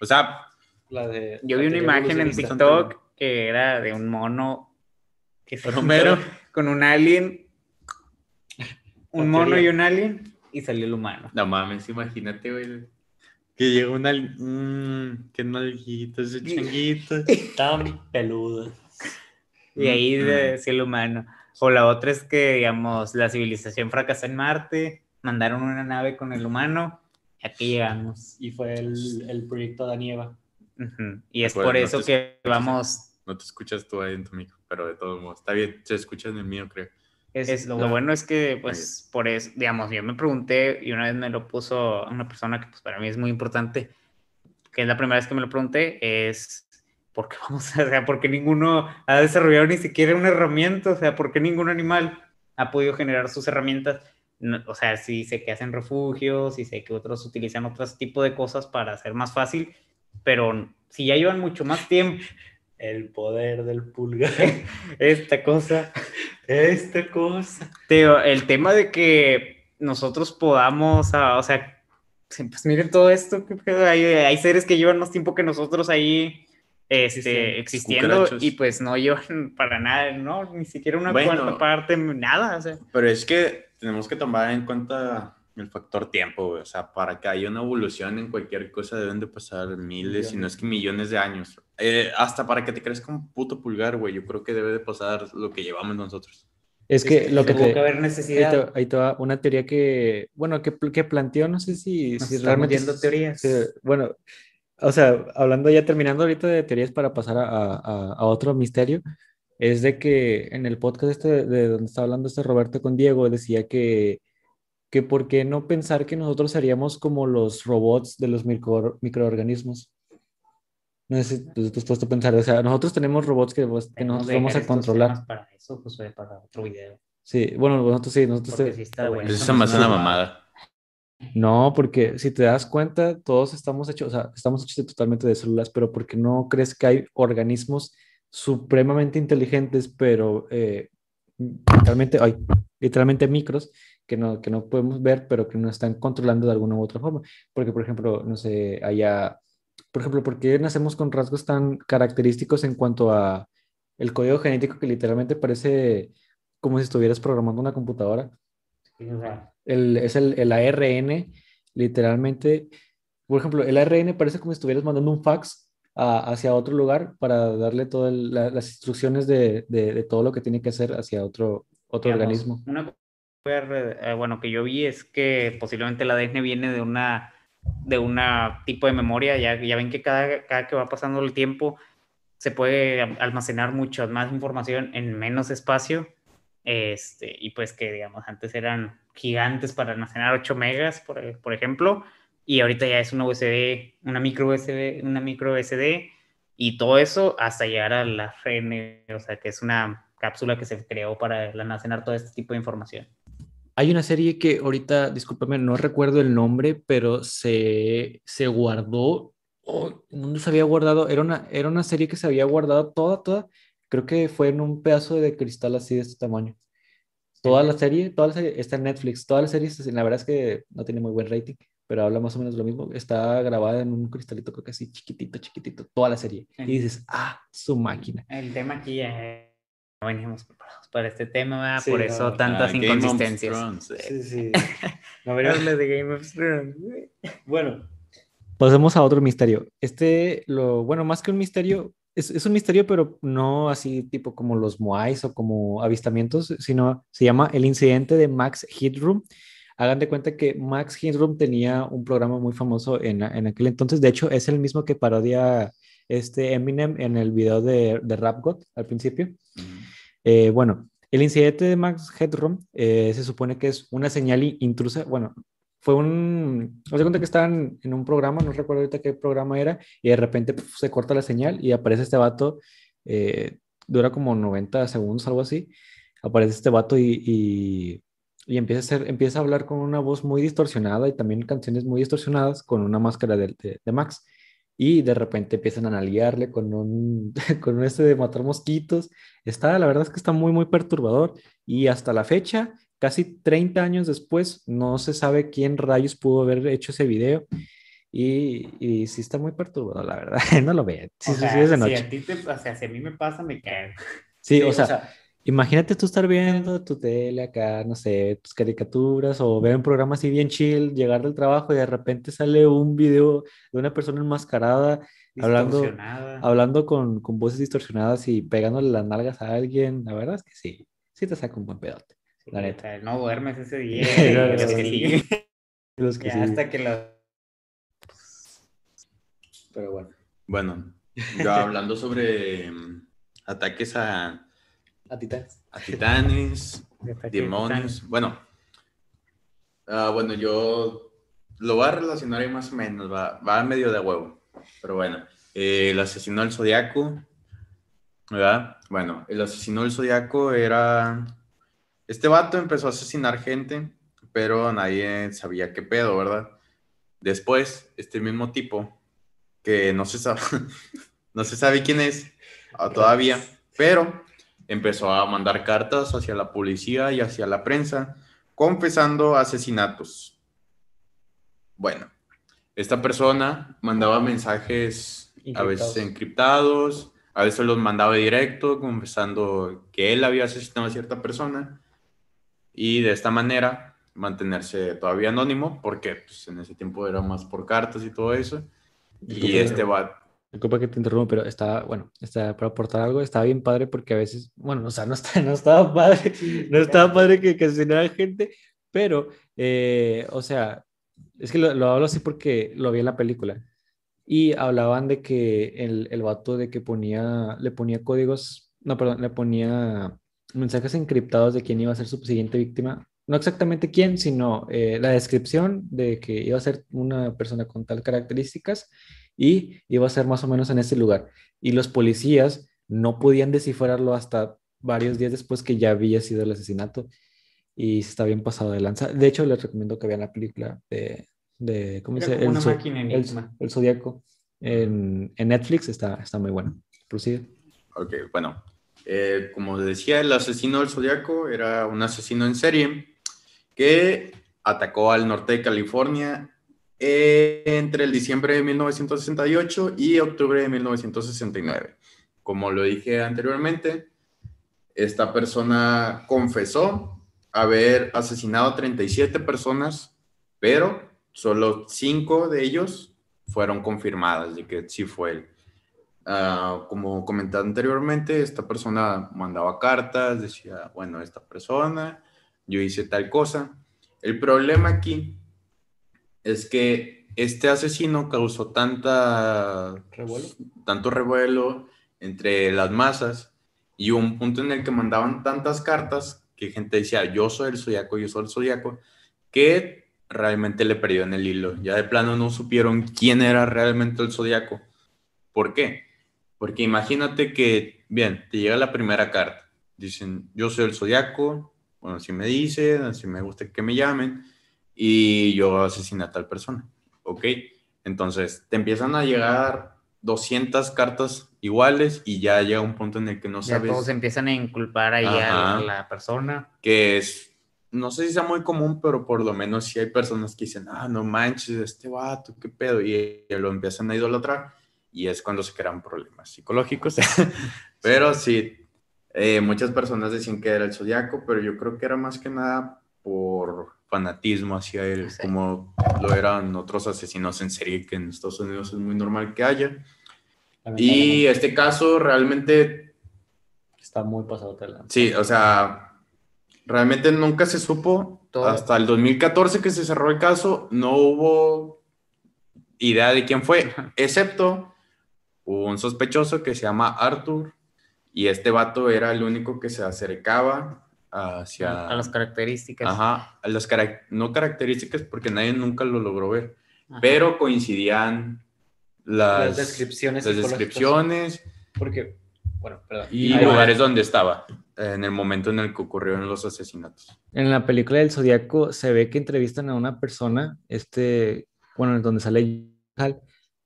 O sea, La de. Yo la vi una imagen en. TikTok que era de un mono que se con un alien, un mono y un alien, y salió el humano. no mames, imagínate, güey. Que llega una... Mmm, qué nalguito ese changuito. Tan peludo. Y ahí Mm, de, sí, el humano. O la otra es que, digamos, la civilización fracasó en Marte mandaron una nave con el humano y aquí llegamos. Y fue el, el proyecto Danieva. Ujú. Y es Bueno, por no eso te que escuchas. vamos. No te escuchas tú ahí en tu micro, pero de todos modos. Está bien, se escucha en el mío, creo. Es, lo, bueno. es que, pues, por eso, digamos, yo me pregunté y una vez me lo puso una persona que, pues, para mí es muy importante, que es la primera vez que me lo pregunté, es ¿por qué vamos a, o sea, por qué ninguno ha desarrollado ni siquiera una herramienta? O sea, ¿por qué ningún animal ha podido generar sus herramientas? No, o sea, sí sé que hacen refugios y sé que otros utilizan otros tipos de cosas para hacer más fácil, pero si ya llevan mucho más tiempo El poder del pulgar. esta cosa, Esta cosa. Teo, el tema de que nosotros podamos, ah, o sea, pues miren todo esto, hay, hay seres que llevan más tiempo que nosotros ahí este, Existiendo. existiendo Cucarachos. y pues no llevan para nada, no, ni siquiera una Bueno. cuarta parte, nada, o sea. Pero es que tenemos que tomar en cuenta el factor tiempo, güey. O sea, para que haya una evolución en cualquier cosa deben de pasar miles, si no es que millones de años. Eh, hasta para que te crezca un puto pulgar, güey. Yo creo que debe de pasar lo que llevamos nosotros. Es que lo que tuvo te... que haber Ahí necesidad. te, ahí te va una teoría que, bueno, que, que planteó, no sé si, Nos si estamos realmente... a teorías. bueno, o sea, hablando ya, terminando ahorita de teorías para pasar a, a- a otro misterio, es de que en el podcast este de, de donde está hablando este Roberto con Diego, decía que, que por qué no pensar que nosotros seríamos como los robots de los micro- microorganismos. No sé si tú, tú has puesto a pensar, o sea, nosotros tenemos robots que, pues, que que vamos a controlar. Para eso, Josué, para otro video. Sí, bueno, nosotros sí, nosotros Porque sí- está bueno. Eso me hace una mamada. No, porque si te das cuenta, todos estamos hechos, o sea, estamos hechos totalmente de células, pero porque no crees que hay organismos supremamente inteligentes, pero eh, literalmente, ay, literalmente micros que no, que no podemos ver, pero que nos están controlando de alguna u otra forma? Porque, por ejemplo, no sé, haya, por ejemplo, ¿por qué nacemos con rasgos tan característicos en cuanto a el código genético que literalmente parece como si estuvieras programando una computadora? Sí, o sea, el, es el, el ARN, literalmente, por ejemplo, el ARN parece como si estuvieras mandando un fax a- hacia otro lugar para darle todas las instrucciones de, de- de todo lo que tiene que hacer hacia otro, otro digamos, organismo. Una cosa eh, bueno, que yo vi es que posiblemente el ADN viene de una de una tipo de memoria. Ya, ya ven que cada, cada que va pasando el tiempo se puede almacenar mucha más información en menos espacio. Este, y pues que, digamos, antes eran gigantes para almacenar 8 megas, por, e- por ejemplo, y ahorita ya es una USB, una micro USB, una micro SD, y todo eso hasta llegar al ARN, o sea, que es una cápsula que se creó para almacenar todo este tipo de información. Hay una serie que ahorita, discúlpame, no recuerdo el nombre, pero se, se guardó, oh, ¿dónde se había guardado? Era una, era una serie que se había guardado toda, toda, creo que fue en un pedazo de cristal así de este tamaño. Toda la serie, toda la serie está en Netflix, toda la serie, la verdad es que no tiene muy buen rating, pero habla más o menos lo mismo. Está grabada en un cristalito, creo que así, chiquitito, chiquitito, toda la serie. Y dices, ah, su máquina. El tema aquí ya no venimos preparados para este tema, por no. eso tantas Ah, Game of inconsistencias. Thrones, eh. sí. No, de Game of Thrones. Bueno, pasemos a otro misterio. Este, lo, bueno, más que un misterio, es, es un misterio, pero no así tipo como los Moais o como avistamientos, sino se llama el incidente de Max Headroom. Hagan de cuenta que Max Headroom tenía un programa muy famoso en, en aquel entonces. De hecho, es el mismo que parodia este Eminem en el video de, de Rap God al principio. Eh, bueno, el incidente de Max Headroom eh, se supone que es una señal intrusa. Bueno, fue un. Haz de cuenta que estaban en un programa, no recuerdo ahorita qué programa era, y de repente puf, se corta la señal y aparece este vato. eh, dura como 90 segundos, algo así. Aparece este vato y, y, y empieza, a hacer, empieza a hablar con una voz muy distorsionada y también canciones muy distorsionadas con una máscara de, de, de Max. Y de repente empiezan a analiarle con un, con un este de matar mosquitos. Está, la verdad es que está muy, muy perturbador. Y hasta la fecha, casi 30 años después, no se sabe quién rayos pudo haber hecho ese video. Y, y sí está muy perturbador, la verdad. No lo vean. Sí, O sea, sí, es de Si noche. a ti te, o sea, si a mí me pasa, me cae. Sí, Sí, o o sea, sea- imagínate tú estar viendo tu tele acá, no sé, tus caricaturas o ver un programa así bien chill, llegar del trabajo y de repente sale un video de una persona enmascarada hablando, hablando con, con voces distorsionadas y pegándole las nalgas a alguien. La verdad es que sí, sí te saca un buen pedote. La neta. No duermes ese día. Los que siguen, Los que ya sí. hasta que los... Pero bueno. Bueno, yo hablando sobre mm, ataques a, A titanes. a titanes, demonios. Bueno, ah, bueno, yo lo voy a relacionar ahí más o menos, va, va medio de huevo. Pero bueno, eh, el asesino del zodiaco, ¿verdad? Bueno, el asesino del zodiaco era. Este vato empezó a asesinar gente, pero nadie sabía qué pedo, ¿verdad? Después, este mismo tipo, que no se sabe, no se sabe quién es ah, todavía, pero empezó a mandar cartas hacia la policía y hacia la prensa, confesando asesinatos. Bueno, esta persona mandaba mensajes a veces Encriptados. a veces los mandaba directo, confesando que él había asesinado a cierta persona, y de esta manera mantenerse todavía anónimo, porque pues, en ese tiempo era más por cartas y todo eso. Y Disculpa, este va, Disculpa que te interrumpa, pero está, bueno, está para aportar algo, estaba bien padre porque a veces, bueno, o sea, no, está, no estaba padre, no estaba padre que, asesinara gente, pero, eh, o sea, es que lo, lo hablo así porque lo vi en la película y hablaban de que el, el vato de que ponía, le ponía códigos, no, perdón, le ponía mensajes encriptados de quién iba a ser su siguiente víctima. No exactamente quién, sino eh, la descripción de que iba a ser una persona con tal características y iba a ser más o menos en ese lugar. Y los policías no podían descifrarlo hasta varios días después que ya había sido el asesinato y está bien pasado de lanza. De hecho, les recomiendo que vean la película de, de ¿cómo dice? el, enigma. el Zodíaco en, en Netflix está, está muy bueno. Prosigue. Ok, bueno. eh, como decía, el asesino del Zodíaco era un asesino en serie que atacó al norte de California eh, entre el diciembre de 1968 y octubre de 1969. Como lo dije anteriormente, esta persona confesó haber asesinado a 37 personas, pero solo 5 de ellos fueron confirmadas de que sí fue él. Ah, como comentado anteriormente, esta persona mandaba cartas, decía, bueno, esta persona, yo hice tal cosa. El problema aquí es que este asesino causó tanta, ¿Revuelo? tanto revuelo entre las masas y hubo un punto en el que mandaban tantas cartas que gente decía, yo soy el zodiaco, yo soy el zodiaco, que realmente le perdieron el hilo. Ya de plano no supieron quién era realmente el zodiaco. ¿Por qué? Porque imagínate que, bien, te llega la primera carta. Dicen, yo soy el zodiaco, bueno, así me dicen, así me gusta que me llamen, y yo asesiné a tal persona. ¿Ok? Entonces, te empiezan a llegar 200 cartas iguales y ya llega un punto en el que no Ya sabes todos empiezan a inculpar ahí a la persona. que es, no sé si sea muy común, pero por lo menos sí hay personas que dicen, ah, no manches, este vato, qué pedo, y lo empiezan a idolatrar, y es cuando se crean problemas psicológicos. pero sí, eh, muchas personas decían que era el zodiaco, pero yo creo que era más que nada por fanatismo hacia él, Sí. como lo eran otros asesinos en serie que en Estados Unidos es muy normal que haya. Y este caso realmente está muy pasado de lanza. Sí, o sea, realmente nunca se supo. Todo. Hasta el 2014 que se cerró el caso, no hubo idea de quién fue, excepto un sospechoso que se llama Arthur y este vato era el único que se acercaba hacia... A las características. Ajá, a las carac- no características porque nadie nunca lo logró ver, Ajá. pero coincidían las, Las descripciones las descripciones Porque, bueno, perdón. y Ahí va. lugares donde estaba en el momento en el que ocurrieron los asesinatos. En la película del Zodíaco se ve que entrevistan a una persona, este, bueno, en donde sale Hal,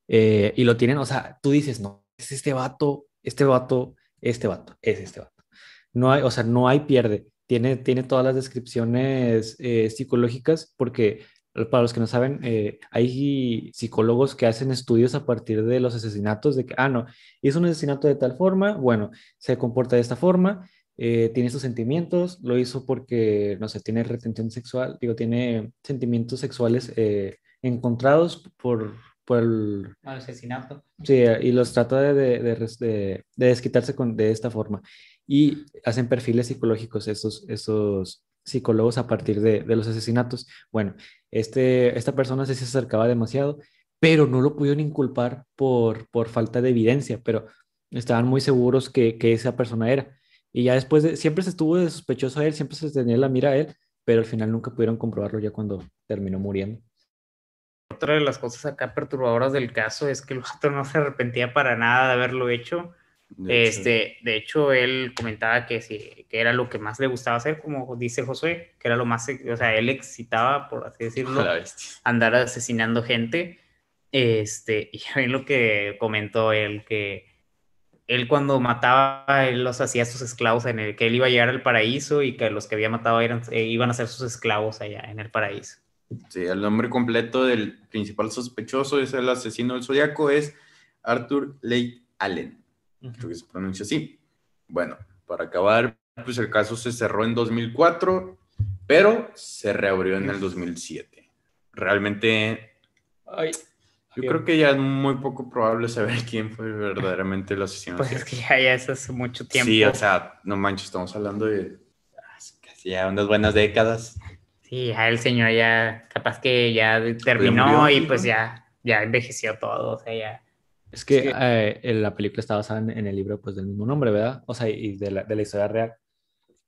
eh, y lo tienen, o sea, tú dices, no, es este vato, este vato, este vato, es este vato. No hay, o sea, no hay pierde. Tiene, tiene todas las descripciones eh, psicológicas porque, para los que no saben, eh, hay psicólogos que hacen estudios a partir de los asesinatos, de que, ah, no, hizo un asesinato de tal forma, bueno, se comporta de esta forma, eh, tiene estos sentimientos, lo hizo porque, no sé, tiene retención sexual, digo, tiene sentimientos sexuales eh, encontrados por, por el, Al asesinato. sí, y los trata de, de, de- de desquitarse con, de esta forma. Y hacen perfiles psicológicos esos, esos psicólogos a partir de, de los asesinatos. Bueno, este, esta persona se acercaba demasiado, pero no lo pudieron inculpar por, por falta de evidencia, pero estaban muy seguros que, que esa persona era. Y ya después, de, siempre se estuvo de sospechoso a él, siempre se tenía la mira a él, pero al final nunca pudieron comprobarlo ya cuando terminó muriendo. Otra de las cosas acá perturbadoras del caso es que el vato no se arrepentía para nada de haberlo hecho. De hecho, Este, de hecho, él comentaba que sí, que era lo que más le gustaba hacer, como dice Josué, que era lo más, o sea, él excitaba, por así decirlo, andar asesinando gente. Este, y a mí lo que comentó él, que él cuando mataba, él los hacía sus esclavos en el que él iba a llegar al paraíso y que los que había matado eran, eh, iban a ser sus esclavos allá en el paraíso. Sí, el nombre completo del principal sospechoso es el asesino del zodiaco, es Arthur Lake Allen. Creo que se pronuncia así. Bueno, para acabar, pues el caso se cerró en 2004, pero se reabrió en el 2007. Realmente, Ay, yo Bien. creo que ya es muy poco probable saber quién fue verdaderamente el asesino. Pues es que ya, ya es hace mucho tiempo. Sí, o sea, no manches, estamos hablando de casi ya unas buenas décadas. Sí, ya el señor ya, capaz que ya terminó murió, y ¿no? pues ya, ya envejeció todo, o sea, ya. Es que eh, en la película está basada en, en el libro pues, del mismo nombre, ¿verdad? O sea, y de la, de la historia real.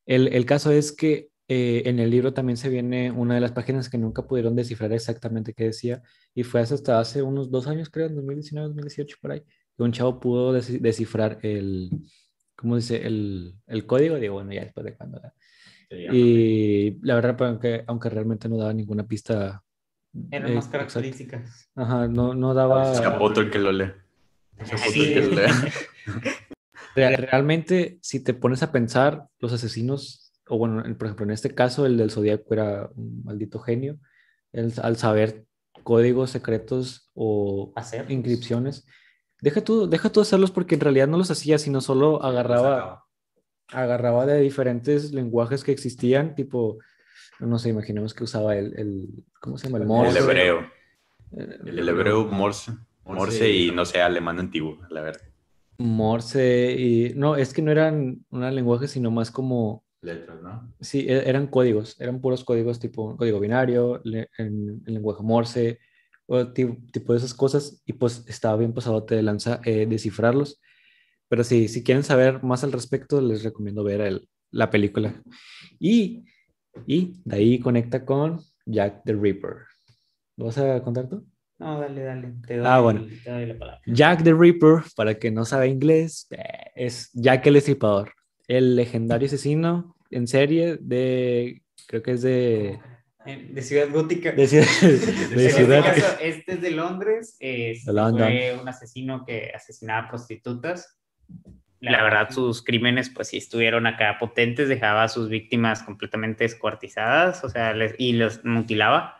El, el caso es que eh, en el libro también se viene una de las páginas que nunca pudieron descifrar exactamente qué decía, y fue hasta hace unos dos años, creo, en 2019, 2018, por ahí, que un chavo pudo des- descifrar el, ¿cómo dice? El, el código, digo, bueno, ya después de cuando. ¿verdad? Y la verdad, pues, aunque, aunque realmente no daba ninguna pista. Eran eh, más exacta. características. Ajá, no, no daba... Es Capoto el que lo lee. Sí. el realmente, si te pones a pensar, los asesinos, o bueno, en- por ejemplo, en este caso, el del Zodíaco era un maldito genio, al saber códigos secretos o Hacer. inscripciones, deja tú, deja tú hacerlos porque en realidad no los hacía, sino solo agarraba, agarraba de diferentes lenguajes que existían, tipo, no sé, imaginemos que usaba el, el ¿cómo se llama? El El Morse. hebreo. eh, El hebreo Morse. Morse y no sé, alemán antiguo, la verdad. Morse y no, es que no eran un lenguaje, sino más como Letras, ¿no? Sí, e- eran códigos, eran puros códigos tipo código binario, le- en, en lenguaje Morse, o ti- tipo de esas cosas, y pues estaba bien pasadote de lanza eh, descifrarlos. Pero sí, si quieren saber más al respecto, les recomiendo ver el- la película. Y, y de ahí conecta con Jack the Ripper. ¿Lo vas a contar tú? No, dale, dale. Te Ah, bueno. te doy la palabra. Jack the Ripper, para el que no sabe inglés, eh, es Jack el Destripador, el legendario asesino en serie de, creo que es de, Eh, De Ciudad Gótica. de, ciudad, de este ciudad- caso, este es de Londres. este, De London. Fue un asesino que asesinaba prostitutas. La verdad, sus crímenes, pues sí estuvieron acá potentes, dejaba a sus víctimas completamente descuartizadas, o sea, les- y los mutilaba.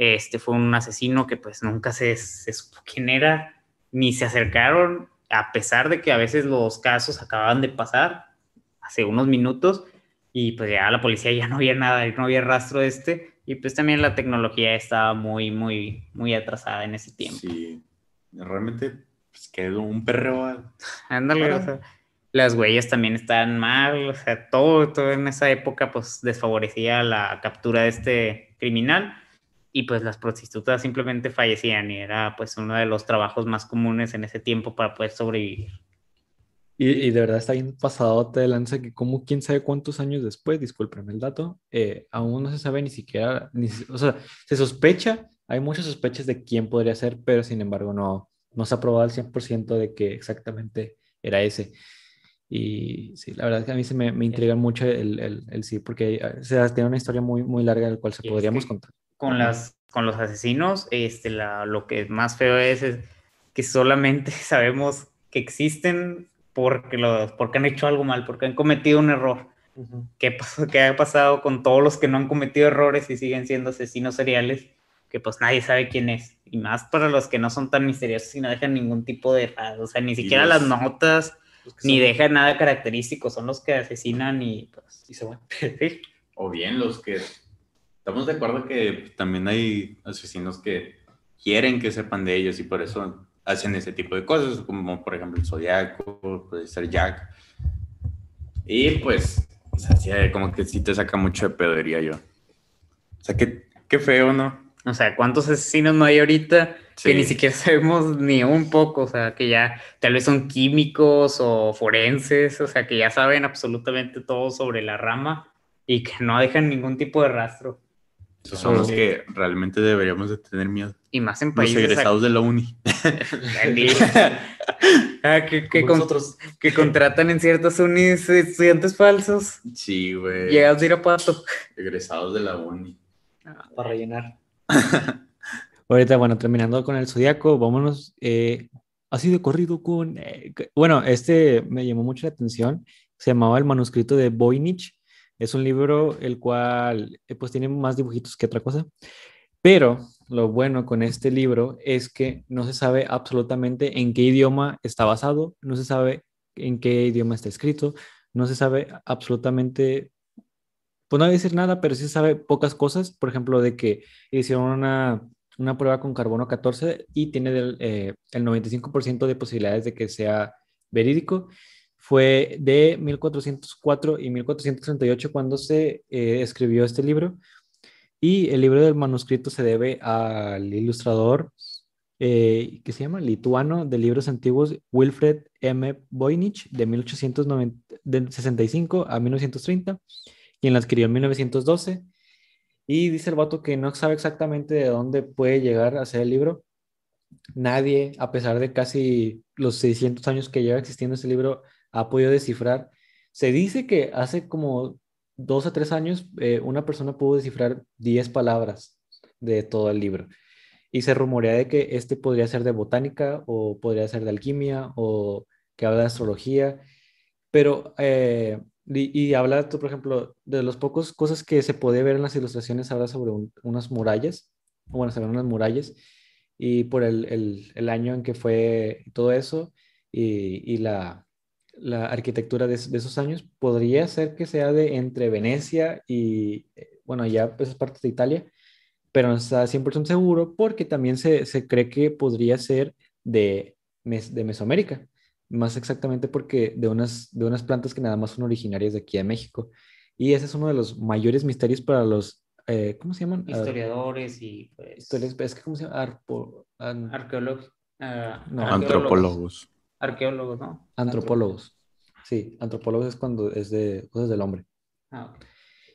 Este fue un asesino que pues nunca se, se supo quién era, ni se acercaron, a pesar de que a veces los casos acababan de pasar hace unos minutos y pues ya la policía ya no había nada, no había rastro de este y pues también la tecnología estaba muy, muy, muy atrasada en ese tiempo. Sí. Realmente, pues quedó un perreo. Ándale, o sea, las huellas también estaban mal, o sea, todo, todo en esa época pues desfavorecía la captura de este criminal y pues las prostitutas simplemente fallecían y era pues uno de los trabajos más comunes en ese tiempo para poder sobrevivir. Y, y de verdad está bien pasadote de lanza que como quién sabe cuántos años después, discúlpenme el dato, eh, aún no se sabe ni siquiera, ni o sea, se sospecha, hay muchas sospechas de quién podría ser, pero sin embargo no, no se ha probado al 100% de que exactamente era ese. Y sí, la verdad es que a mí se me, me intriga mucho el, el, el sí, porque o sea, tiene una historia muy, muy larga del cual se Y es podríamos que- contar. Con, las, con los asesinos, este, la, lo que más feo es, es que solamente sabemos que existen porque, los, porque han hecho algo mal, porque han cometido un error. ¿Qué, pasó, ¿Qué ha pasado con todos los que no han cometido errores y siguen siendo asesinos seriales? Que pues nadie sabe quién es. Y más para los que no son tan misteriosos y no dejan ningún tipo de... O sea, ni siquiera los- las notas, ni dejan nada característico. Son los que asesinan y pues... y se van. Sí. O bien los que... Estamos de acuerdo que también hay asesinos que quieren que sepan de ellos y por eso hacen ese tipo de cosas, como por ejemplo el Zodiaco, puede ser Jack. Y pues O sea, como que sí te saca mucho de pedo, diría yo. O sea, qué, qué feo, ¿no? O sea, ¿cuántos asesinos no hay ahorita Sí. que ni siquiera sabemos ni un poco? O sea, que ya tal vez son químicos o forenses, o sea, que ya saben absolutamente todo sobre la rama y que no dejan ningún tipo de rastro. Esos son los que realmente deberíamos de tener miedo. Y más en Los países... egresados de la uni. Ah, que, que Como con- nosotros. que contratan en ciertas unis estudiantes falsos. Sí, güey. Llegados de Irapuato. Egresados de la uni. para rellenar. Ahorita, bueno, terminando con el Zodíaco, vámonos eh, así de corrido con... eh, bueno, este me llamó mucho la atención. Se llamaba El manuscrito de Voynich. Es un libro el cual eh, pues tiene más dibujitos que otra cosa. Pero lo bueno con este libro es que no se sabe absolutamente en qué idioma está basado, no se sabe en qué idioma está escrito, no se sabe absolutamente, pues no voy a decir nada, pero sí se sabe pocas cosas, por ejemplo, de que hicieron una, una prueba con carbono 14 y tiene eh, el 95% de posibilidades de que sea verídico. Fue de 1404 y 1438 cuando se eh, escribió este libro. Y el libro del manuscrito se debe al ilustrador eh, que se llama lituano de libros antiguos Wilfred M. Voynich de 1865 a 1930, quien la adquirió en 1912. Y dice el vato que no sabe exactamente de dónde puede llegar a ser el libro. Nadie, a pesar de casi los 600 años que lleva existiendo ese libro, ha podido descifrar. Se dice que hace como dos o tres años eh, una persona pudo descifrar 10 palabras de todo el libro. Y se rumorea de que este podría ser de botánica o podría ser de alquimia o que habla de astrología. Pero, eh, y, y habla, por ejemplo, de los pocos cosas que se puede ver en las ilustraciones, habla sobre un- unas murallas, bueno, se ven unas murallas, y por el, el, el año en que fue todo eso y, y la, la arquitectura de, de esos años, podría ser que sea de entre Venecia y, eh, bueno, ya esas partes de Italia, pero no está 100% seguro porque también se, se cree que podría ser de, Mes- de Mesoamérica, más exactamente porque de unas, de unas plantas que nada más son originarias de aquí de México. Y ese es uno de los mayores misterios para los, eh, ¿cómo se llaman? Ah, Historiadores y pues, historias, es que, ¿cómo se llama? Arpo- an- arqueólogos. ah, No, Antropólogos. Arqueólogos, ¿no? antropólogos. Sí, antropólogos es cuando es de cosas del hombre. Ah, ok.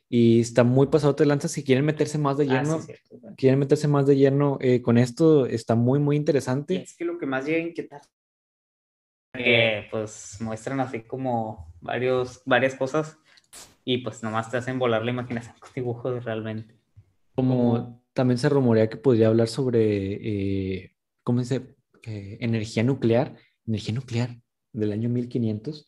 Y está muy pasado de lanza. Si quieren meterse más de Ah, lleno, sí, cierto. Bueno. quieren meterse más de lleno eh, con esto, está muy, muy interesante. es que lo que más llega a inquietar que pues muestran así como varios, varias cosas y pues nomás te hacen volar la imaginación con dibujos realmente. Como también se rumorea que podría hablar sobre, eh, ¿cómo se dice? Eh, energía nuclear, energía nuclear del año 1500.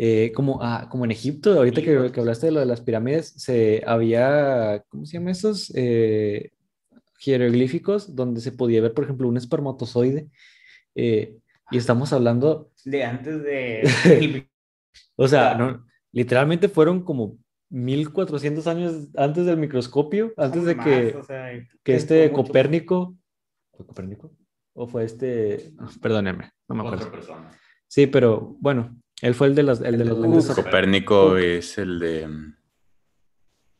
Eh, como, ah, como en Egipto, ahorita que, que hablaste de lo de las pirámides, se había, ¿cómo se llama esos? Eh, jeroglíficos donde se podía ver, por ejemplo, un espermatozoide. eh, y estamos hablando, De antes de... o sea, no, literalmente fueron como 1400 años antes del microscopio, antes de más, que, o sea, que este Copérnico, ¿fue Copérnico? ¿O fue este? perdónenme, no me acuerdo. Otra persona. Sí, pero bueno, él fue el de los, el de los. Copérnico Cook. es el de. mm,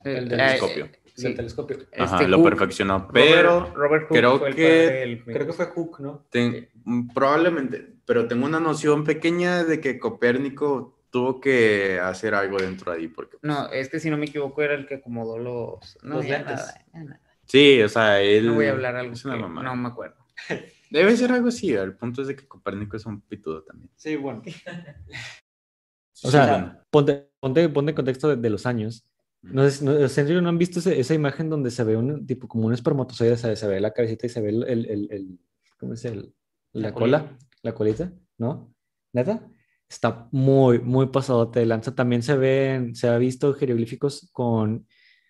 el del telescopio. eh, del sí. telescopio. Ajá, Este lo Hooke, perfeccionó. Robert- Pero Robert Hooke creo fue el que- del- Creo que fue Hook, ¿no? ten- mm, probablemente, pero tengo una noción pequeña de que Copérnico tuvo que hacer algo dentro de ahí. Porque, No, es que si no me equivoco era el que acomodó los... No, Los ya lentes. nada, ya nada. sí, o sea, él. No voy a hablar algo es una que no me acuerdo. Debe ser algo así. El punto es de que Copérnico es un pitudo también. Sí, bueno. O sea, bueno. ponte, ponte, ponte en contexto de, de los años. No sé, si- no, ¿en serio no han visto ese- esa imagen donde se ve un tipo como un espermatozoide, se, se ve la cabecita y se ve el, el, el- el- ¿cómo es el? La, La cola, colita. la colita, ¿no? ¿Neta? Está muy, muy pasado de lanza. También se ven, se ha visto jeroglíficos con,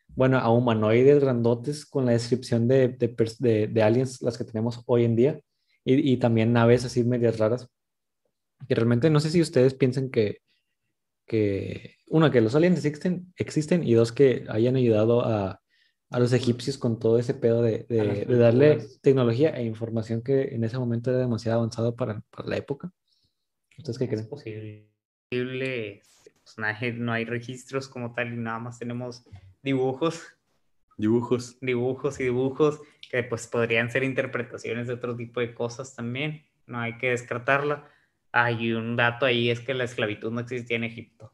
bueno, a humanoides grandotes con la descripción de, de, pers- de- de aliens, las que tenemos hoy en día, y, y también naves así medias raras, que realmente no sé si ustedes piensan que, que uno, que los aliens existen, existen y dos, que hayan ayudado a, a los egipcios con todo ese pedo de, de- de darle culturas. tecnología e información que en ese momento era demasiado avanzado para, para la época. ¿Ustedes qué Es creen? posible. posible, pues no hay, no hay registros como tal y nada más tenemos dibujos, Dibujos. dibujos y dibujos que pues podrían ser interpretaciones de otro tipo de cosas también, no hay que descartarla. Hay un dato ahí es que la esclavitud no existía en Egipto,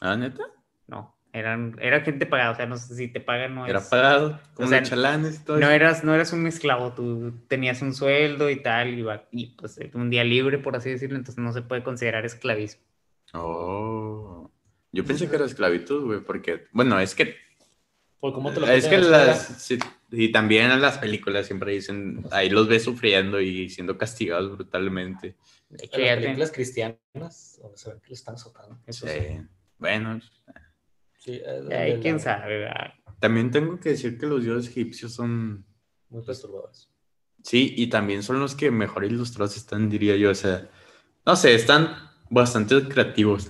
¿Ah, neta? no, eran, era gente pagada, o sea, no sé si te pagan, no Era es- pagado. Como sea, los chalanes todo No eras, no eras un esclavo, tú tenías un sueldo y tal, y, y pues un día libre, por así decirlo, entonces no se puede considerar esclavismo. Oh. Yo pensé que era esclavitud, güey, porque, bueno, es que, ¿Por cómo te lo es que las, sí, y también en las películas siempre dicen, ahí los ves sufriendo y siendo castigados brutalmente. En las películas cristianas, donde se ve que le están azotando. eso Sí. sí. Bueno, Sí, Ay, donde quién la- sabe, ¿verdad? también tengo que decir que los dioses egipcios son, Muy perturbados. sí, y también son los que mejor ilustrados están, diría yo, o sea, no sé, están bastante creativos.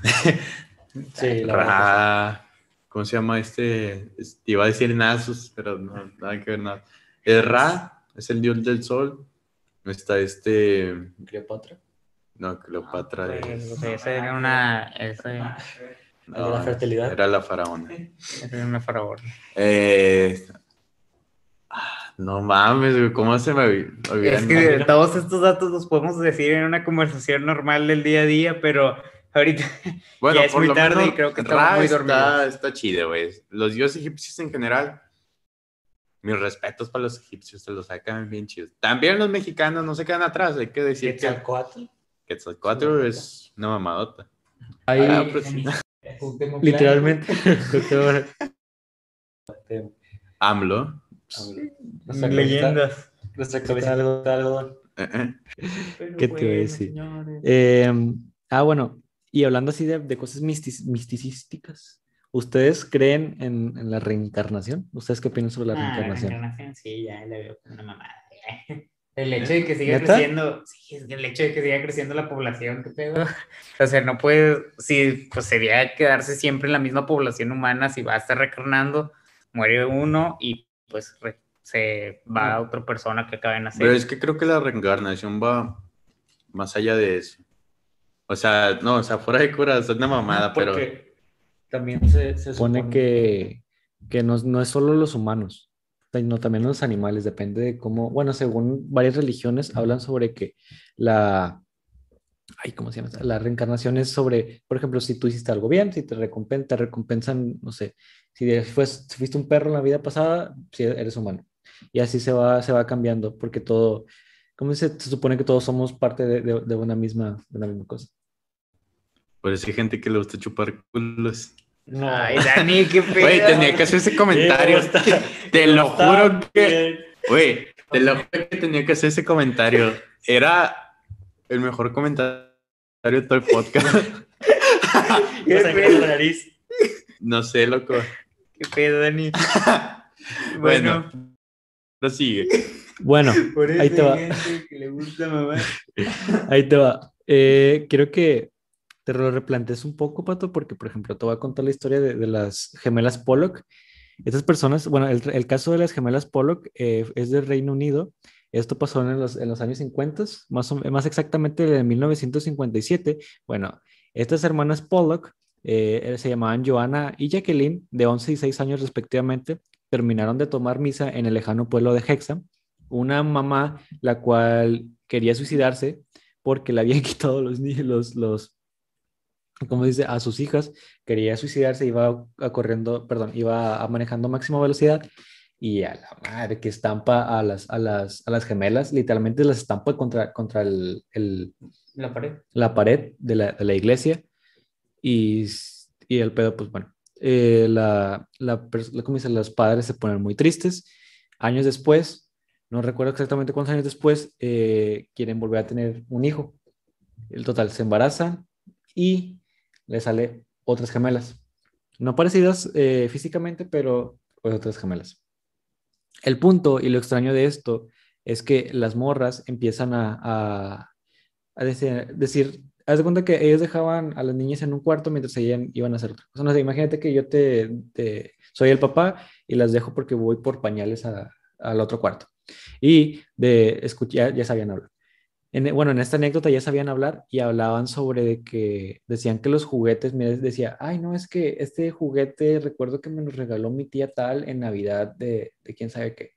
Sí, la verdad Ra, ¿cómo se llama este? Es- Iba a decir Nasus, pero no, nada que ver nada. Es Ra, es el dios del sol. Está este. Cleopatra. no, Cleopatra Pues, es- o sea, esa era una, esa, El de la no, fertilidad. Era la faraona. esa era una faraona. Eh, ah, no mames, güey, ¿cómo se me olvi- olvidan? Es que todos estos datos los podemos decir en una conversación normal del día a día, pero ahorita Bueno, ya es por muy lo tarde menos y creo que estamos muy está, dormidos. está chido, güey. Los dioses egipcios en general, mis respetos para los egipcios, se los sacan bien chidos. También los mexicanos no se quedan atrás, hay que decir que Quetzalcóatl. Quetzalcóatl es una mamadota. Ahí, Ah, pues, literalmente. AMLO. Nuestra Leyendas. Nuestra cabeza de algo- de algodón. eh, eh. ¿Qué te iba a decir? Eh, ah, bueno, y hablando así de, de cosas mistis- misticísticas, ¿ustedes creen en, en la reencarnación? ¿Ustedes qué opinan sobre la Ah, la reencarnación? reencarnación, sí, ya la veo como una mamada. El hecho de que siga ¿Neta? creciendo, sí, el hecho de que siga creciendo la población, ¿qué pedo? O sea, no puede, si pues sería quedarse siempre en la misma población humana, si va a estar reencarnando, muere uno y pues re- se va a otra persona que acaba de nacer. Pero es que creo que la reencarnación va más allá de eso. O sea, no, o sea, fuera de cura, es una mamada, pero también se, se supone que, que no, no es solo los humanos, sino también los animales, depende de cómo, bueno, según varias religiones hablan sobre que la, ay, ¿cómo se llama? La reencarnación es sobre, por ejemplo, si tú hiciste algo bien, si te, recompen- te recompensan, no sé, si fues- si fuiste un perro en la vida pasada, si eres humano. Y así se va, se va cambiando, porque todo, ¿cómo se, se supone que todos somos parte de, de- de una misma, de una misma cosa? Por eso hay gente que le gusta chupar culos. No. Ay, Dani, qué pedo. Güey, tenía que hacer ese comentario. Te lo juro que, güey, te lo juro que tenía que hacer ese comentario. Era el mejor comentario de todo el podcast. ¿Qué pedo? No sé, loco. ¿Qué pedo, Dani? Bueno, Bueno, prosigue. Bueno, por eso ahí te va. hay gente que le gusta mamá. Ahí te va. Eh, quiero que te lo replantees un poco, Pato, porque, por ejemplo, te voy a contar la historia de, de las gemelas Pollock. Estas personas, bueno, el, el caso de las gemelas Pollock eh, es del Reino Unido. Esto pasó en los, en los años 50, más, más exactamente en 1957. Bueno, estas hermanas Pollock eh, se llamaban Joanna y Jacqueline, de 11 y 6 años respectivamente, terminaron de tomar misa en el lejano pueblo de Hexham. Una mamá, la cual quería suicidarse porque le habían quitado los los, los, como dice, a sus hijas, quería suicidarse, iba a corriendo, perdón, iba a manejando a máxima velocidad y a la madre que estampa a las, a las, a las gemelas, literalmente las estampa contra, contra el, el, La pared. la pared de la, de la iglesia y, y el pedo, pues bueno, eh, la, la, ¿cómo dice? los padres se ponen muy tristes. Años después, no recuerdo exactamente cuántos años después, eh, quieren volver a tener un hijo. El total, se embarazan y le sale otras gemelas. No parecidas eh, físicamente, pero pues, otras gemelas. El punto y lo extraño de esto es que las morras empiezan a, a, a decir, decir, haz de cuenta que ellos dejaban a las niñas en un cuarto mientras ellas iban a hacer otra cosa. No sé, imagínate que yo te, soy el papá y las dejo porque voy por pañales al otro cuarto. Y de escuchar, ya sabían hablar. En- bueno, en esta anécdota ya sabían hablar y hablaban sobre que decían que los juguetes, mira, decía, ay, no, es que este juguete recuerdo que me lo regaló mi tía tal en Navidad de, de quién sabe qué.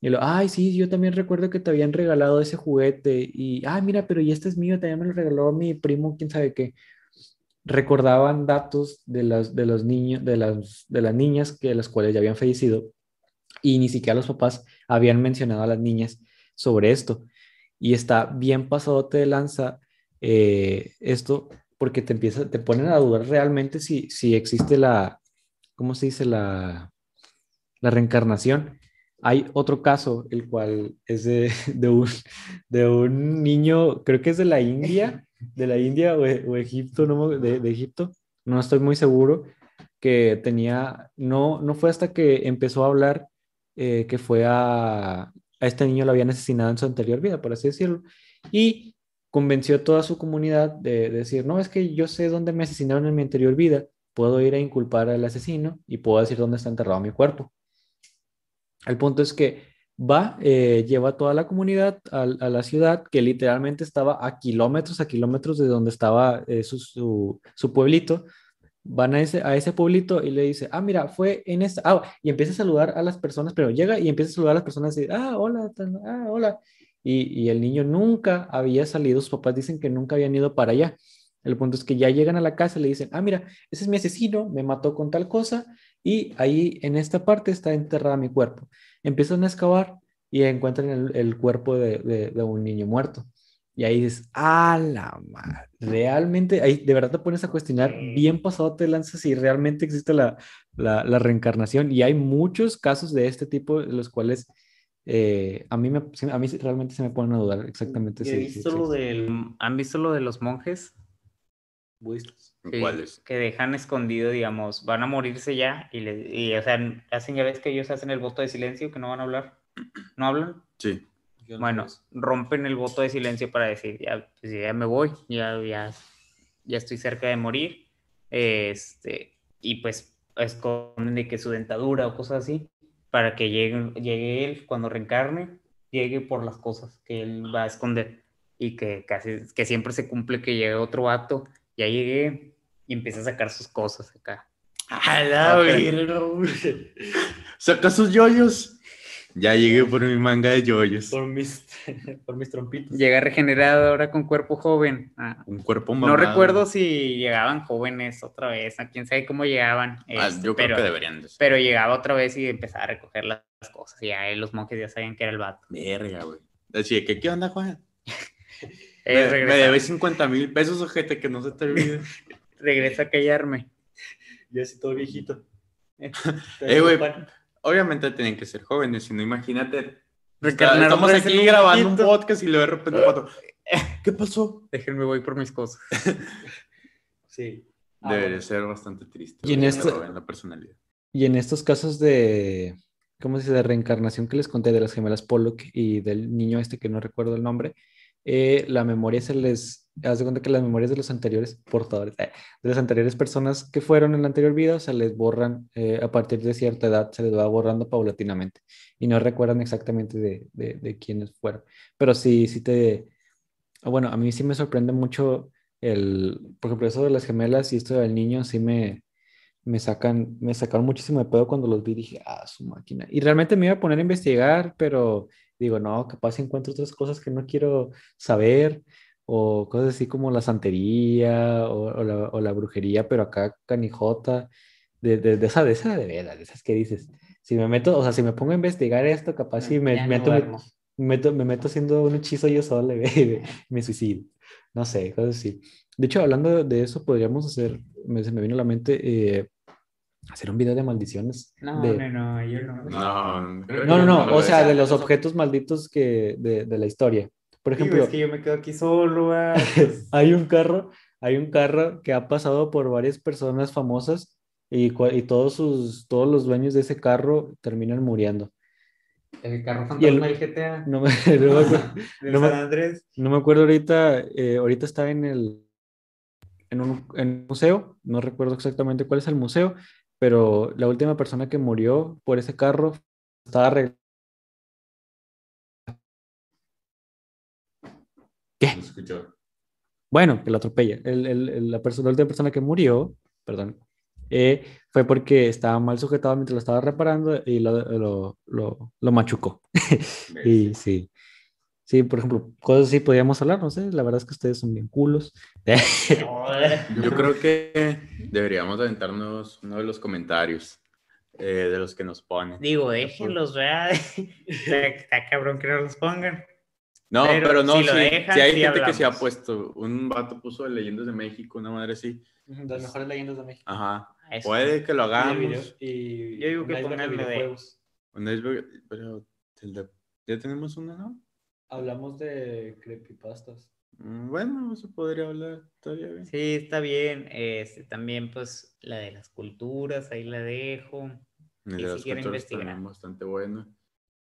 Y lo, ay, sí, yo también recuerdo que te habían regalado ese juguete y, ay, mira, pero y este es mío, también me lo regaló mi primo, quién sabe qué. Recordaban datos de las, de los niños, de las, de las niñas que las cuales ya habían fallecido y ni siquiera los papás habían mencionado a las niñas sobre esto. Y está bien pasadote de lanza eh, esto porque te empieza, te ponen a dudar realmente si, si existe la, ¿cómo se dice? La, la reencarnación. Hay otro caso, el cual es de, de un, de un niño, creo que es de la India, de la India o, o Egipto, no, de, de Egipto, no estoy muy seguro, que tenía, no, no fue hasta que empezó a hablar eh, que fue a, a este niño lo habían asesinado en su anterior vida, por así decirlo, y convenció a toda su comunidad de, de decir, no, es que yo sé dónde me asesinaron en mi anterior vida, puedo ir a inculpar al asesino y puedo decir dónde está enterrado mi cuerpo. El punto es que va, eh, lleva a toda la comunidad a, la ciudad, que literalmente estaba a kilómetros, a kilómetros de donde estaba eh, su, su pueblito, van a ese, a ese pueblito y le dice, ah, mira, fue en esta, ah, y empieza a saludar a las personas, pero llega y empieza a saludar a las personas y, ah, hola, tal, ah, hola. Y, y el niño nunca había salido, sus papás dicen que nunca habían ido para allá. El punto es que ya llegan a la casa y le dicen, ah, mira, ese es mi asesino, me mató con tal cosa y ahí en esta parte está enterrada mi cuerpo. Empiezan a excavar y encuentran el, cuerpo de, de un niño muerto. Y ahí dices, ah, la madre, realmente, ahí de verdad te pones a cuestionar, bien pasado te lanzas si realmente existe la, la, la reencarnación. Y hay muchos casos de este tipo, en los cuales eh, a, mí me, a mí realmente se me ponen a dudar exactamente si, si lo del, ¿Han visto lo de los monjes? budistas. Sí, ¿Cuáles? Que dejan escondido, digamos, van a morirse ya y, le, y, o sea, hacen ya ves que ellos hacen el voto de silencio, que no van a hablar, no hablan. Sí. Bueno, rompen el voto de silencio para decir, ya, pues, ya me voy, ya, ya, ya estoy cerca de morir. Este, y pues esconden de que su dentadura o cosas así, para que llegue, llegue él cuando reencarne, llegue por las cosas que él va a esconder. Y que casi, que siempre se cumple que llegue otro vato, ya llegué y empieza a sacar sus cosas acá. A la Ok. verga, güey. Saca sus yoyos. Ya llegué por mi manga de yoyos. Por mis, por mis trompitos. Llega regenerado ahora con cuerpo joven. Ah, Un cuerpo No mamado. recuerdo si llegaban jóvenes otra vez, a quién sabe cómo llegaban. Ah, este, yo creo pero, que deberían de ser. pero llegaba otra vez y empezaba a recoger las cosas. Y ahí los monjes ya sabían que era el vato. Verga, güey. Así que, ¿qué onda, Juan? Eh, me, me debes 50 mil pesos, ojete, que no se te olvide. regresa a callarme. Yo así todo viejito. Eh, güey, Obviamente tienen que ser jóvenes, si no, imagínate. estamos aquí un grabando un podcast y luego de repente, pato, ¿qué pasó? Déjenme voy por mis cosas. Sí. Debería ser bastante triste. Y en roben la personalidad. Y en estos casos de, ¿cómo se dice? De reencarnación que les conté de las gemelas Pollock y del niño este que no recuerdo el nombre, eh, la memoria se les, haz de cuenta que las memorias de los anteriores portadores, eh, de las anteriores personas que fueron en la anterior vida, se les borran eh, a partir de cierta edad, se les va borrando paulatinamente y no recuerdan exactamente de, de, de quiénes fueron. Pero sí, sí te, bueno, a mí sí me sorprende mucho el, por ejemplo, eso de las gemelas y esto del niño, sí me, me sacan, me sacaron muchísimo de pedo cuando los vi, dije, ah, su máquina. Y realmente me iba a poner a investigar, pero digo, no, capaz encuentro otras cosas que no quiero saber, o cosas así como la santería o, o la, o la brujería, pero acá canijota, de, de, de esa, de esa de veras, de esas que dices. Si me meto, o sea, si me pongo a investigar esto, capaz si me no meto, me meto, me meto haciendo un hechizo yo solo y me suicido. No sé, cosas así. De hecho, hablando de eso, podríamos hacer, me, se me vino a la mente, eh, hacer un video de maldiciones. No, de- no, no, yo no. No, no, no, no, lo o sea, de los objetos malditos que, de, de la historia. Por ejemplo, es que yo me quedo aquí solo, ah, pues, hay un carro, hay un carro que ha pasado por varias personas famosas y, y todos sus, todos los dueños de ese carro terminan muriendo. el carro fantasma del GTA. No me, no me acuerdo, no me- San Andrés. no me acuerdo ahorita, eh, ahorita está en el, en un, en un museo, no recuerdo exactamente cuál es el museo, pero la última persona que murió por ese carro estaba arreglando ¿Qué? No escuchó. Bueno, que lo atropella. El, el- el- la, persona, la última persona que murió, perdón, eh, fue porque estaba mal sujetado mientras lo estaba reparando y lo, lo, lo, lo machucó. Y sí. Sí, por ejemplo, cosas así podríamos hablar, no sé, la verdad es que ustedes son bien culos. Yo creo que deberíamos aventarnos uno de los comentarios eh, de los que nos ponen. Digo, déjenlos, ¿verdad? está, está cabrón que no los pongan. No, pero, Pero no, si sí, lo dejan, sí hay sí gente que se ha puesto. Un vato puso de Leyendas de México, una madre así. Las mejores leyendas de México. Ajá. Eso. Puede que lo hagamos. y Yo digo que pongan de- Un pero el de- ya tenemos uno, ¿no? Hablamos de creepypastas. Mm, Bueno, eso podría hablar. Estaría bien. Sí, está bien. Este, también, pues, la de las culturas, ahí la dejo. El de Y si las quieren investigar. bastante bueno.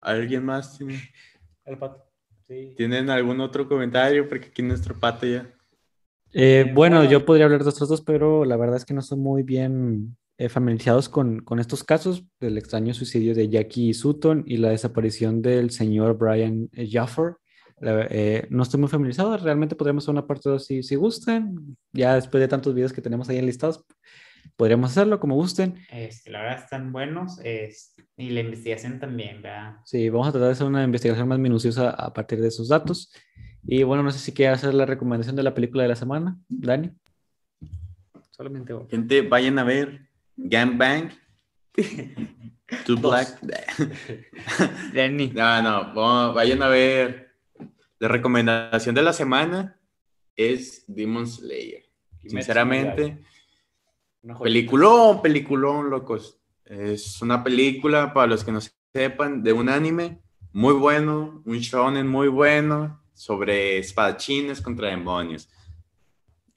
¿Alguien más tiene- El pato. Sí. tienen algún otro comentario? Porque aquí nuestro pato ya. Eh, bueno, yo podría hablar de estos dos, pero la verdad es que no son muy bien eh, familiarizados con, con estos casos del extraño suicidio de Jackie Sutton y la desaparición del señor Brian eh, Jaffer. La- eh, no estoy muy familiarizado, realmente podríamos hacer una parte 2 si, si gustan. Ya después de tantos videos que tenemos ahí enlistados, podríamos hacerlo como gusten. Este, la verdad están buenos. es- y la investigación también, ¿verdad? Sí, vamos a tratar de hacer una investigación más minuciosa a partir de esos datos. Y bueno, no sé si quiere hacer la recomendación de la película de la semana, Dani. Solamente vos. Gente, vayan a ver Gangbang. Two Black. Danny. No, no, vamos- vayan a ver. La recomendación de la semana es Demon Slayer. Sinceramente, peliculón, peliculón, locos. Es una película, para los que no sepan, de un anime muy bueno, un shonen muy bueno, sobre espadachines contra demonios.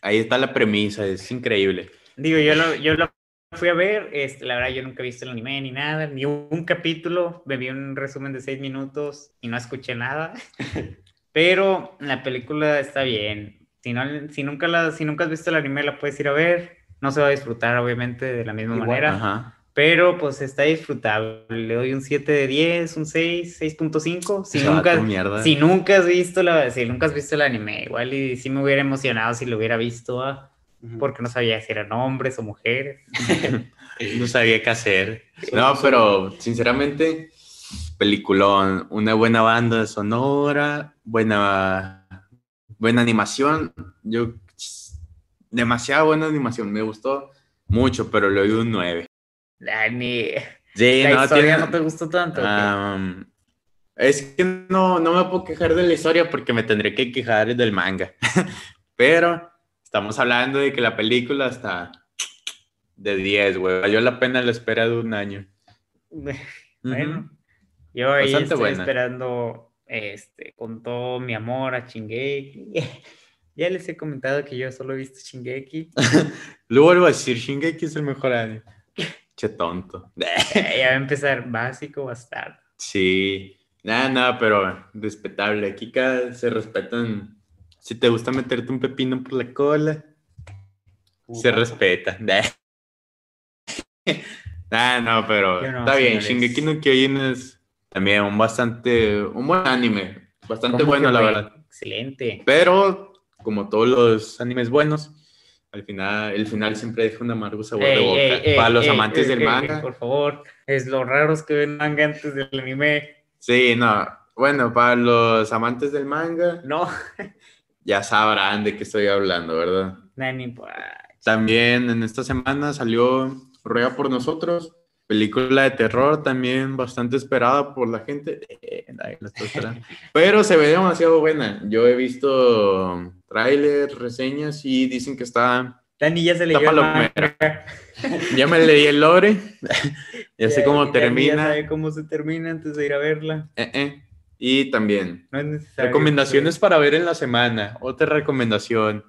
Ahí está la premisa, es increíble. Digo, yo lo, yo lo fui a ver. Este, la verdad, yo nunca he visto el anime ni nada, ni un capítulo. Me vi un resumen de seis minutos y no escuché nada. Pero la película está bien. Si, no, si, nunca la, si nunca has visto el anime, la puedes ir a ver. No se va a disfrutar, obviamente, de la misma Igual, manera. Ajá. Pero pues está disfrutable. Le doy un 7 de 10, un 6, 6.5. Si nunca, si nunca has visto la, si nunca has visto el anime, igual y sí me hubiera emocionado si lo hubiera visto, ah, porque no sabía si eran hombres o mujeres. No sabía qué hacer. No, pero sinceramente, peliculón, una buena banda sonora, buena, buena animación. Yo, demasiada buena animación, me gustó mucho, pero le doy un 9. Dani, Sí, la no, historia tiene- no te gustó tanto. es que no, no me puedo quejar de la historia porque me tendré que quejar del manga. Pero estamos hablando de que la película está de 10, güey. Valió la pena la espera de un año. Bueno, yo ahí estoy buena. esperando este, con todo mi amor a Shingeki. ya les he comentado que yo solo he visto Shingeki. Lo vuelvo a decir, Shingeki es el mejor anime. Che tonto. ya va a empezar básico, bastardo. Sí. Nada, nada, pero respetable. Aquí cada se respetan. Si te gusta meterte un pepino por la cola, se respeta. Ah, no, pero no, está bien. señores. Shingeki no Kyojin es también un bastante, un buen anime. Bastante ¿Cómo bueno, la verdad. Excelente. Pero, como todos los animes buenos, al final, el final siempre deja un amargo sabor de boca. ey, ey, Para los amantes del manga. por favor, es lo raros que ven manga antes del anime. Sí, no. Bueno, para los amantes del manga, No, ya sabrán de qué estoy hablando, ¿verdad? Nani, También en esta semana salió Ruega por nosotros, película de terror también bastante esperada por la gente. Eh, nadie la está esperando. Pero se ve demasiado buena. Yo he visto trailers, reseñas y dicen que está... Dani ya se leyó el. Ya me leí el lore, ya sé cómo Dani Ya termina. sabe cómo se termina antes de ir a verla. Eh, eh. Y también No es necesario. Recomendaciones para ver en la semana. Otra recomendación.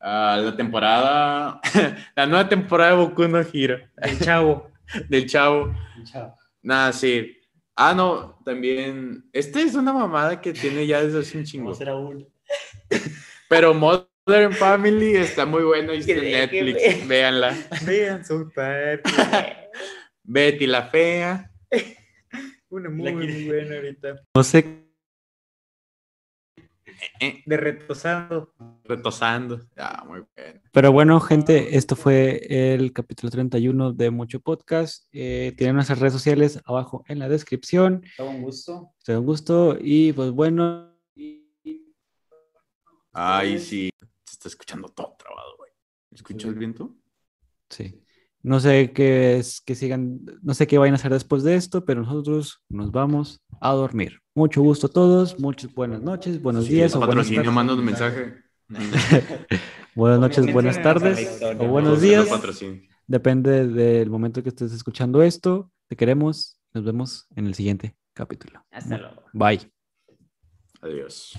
Ah, la temporada, la nueva temporada de Boku no Hero, El chavo. del chavo. Chao. Nada, sí. Ah, no, también. Esta es una mamada que tiene ya desde hace un chingo. A uno. Pero Modern Family está muy bueno y está en Netflix. ve- Véanla. Vean su parte. Betty la Fea. Una muy, La muy quiere- buena ahorita. No sé. eh, De retosando. retosando. Ah, muy bien. Pero bueno, gente, esto fue el capítulo 31 de Mucho Podcast. Eh, tienen nuestras redes sociales abajo en la descripción. Todo un gusto. Te un gusto y pues bueno, Ay, sí. Se está escuchando todo trabado, güey. ¿Escucha el viento? sí. No sé qué es que sigan, no sé qué vayan a hacer después de esto, pero nosotros nos vamos a dormir. Mucho gusto a todos, muchas buenas noches, buenos días o buenas Patrocinio, tardes. manda un mensaje. Buenas noches, buenas tardes o buenos días. Depende del momento que estés escuchando esto. Te queremos. Nos vemos en el siguiente capítulo. Hasta luego. Bye. Adiós.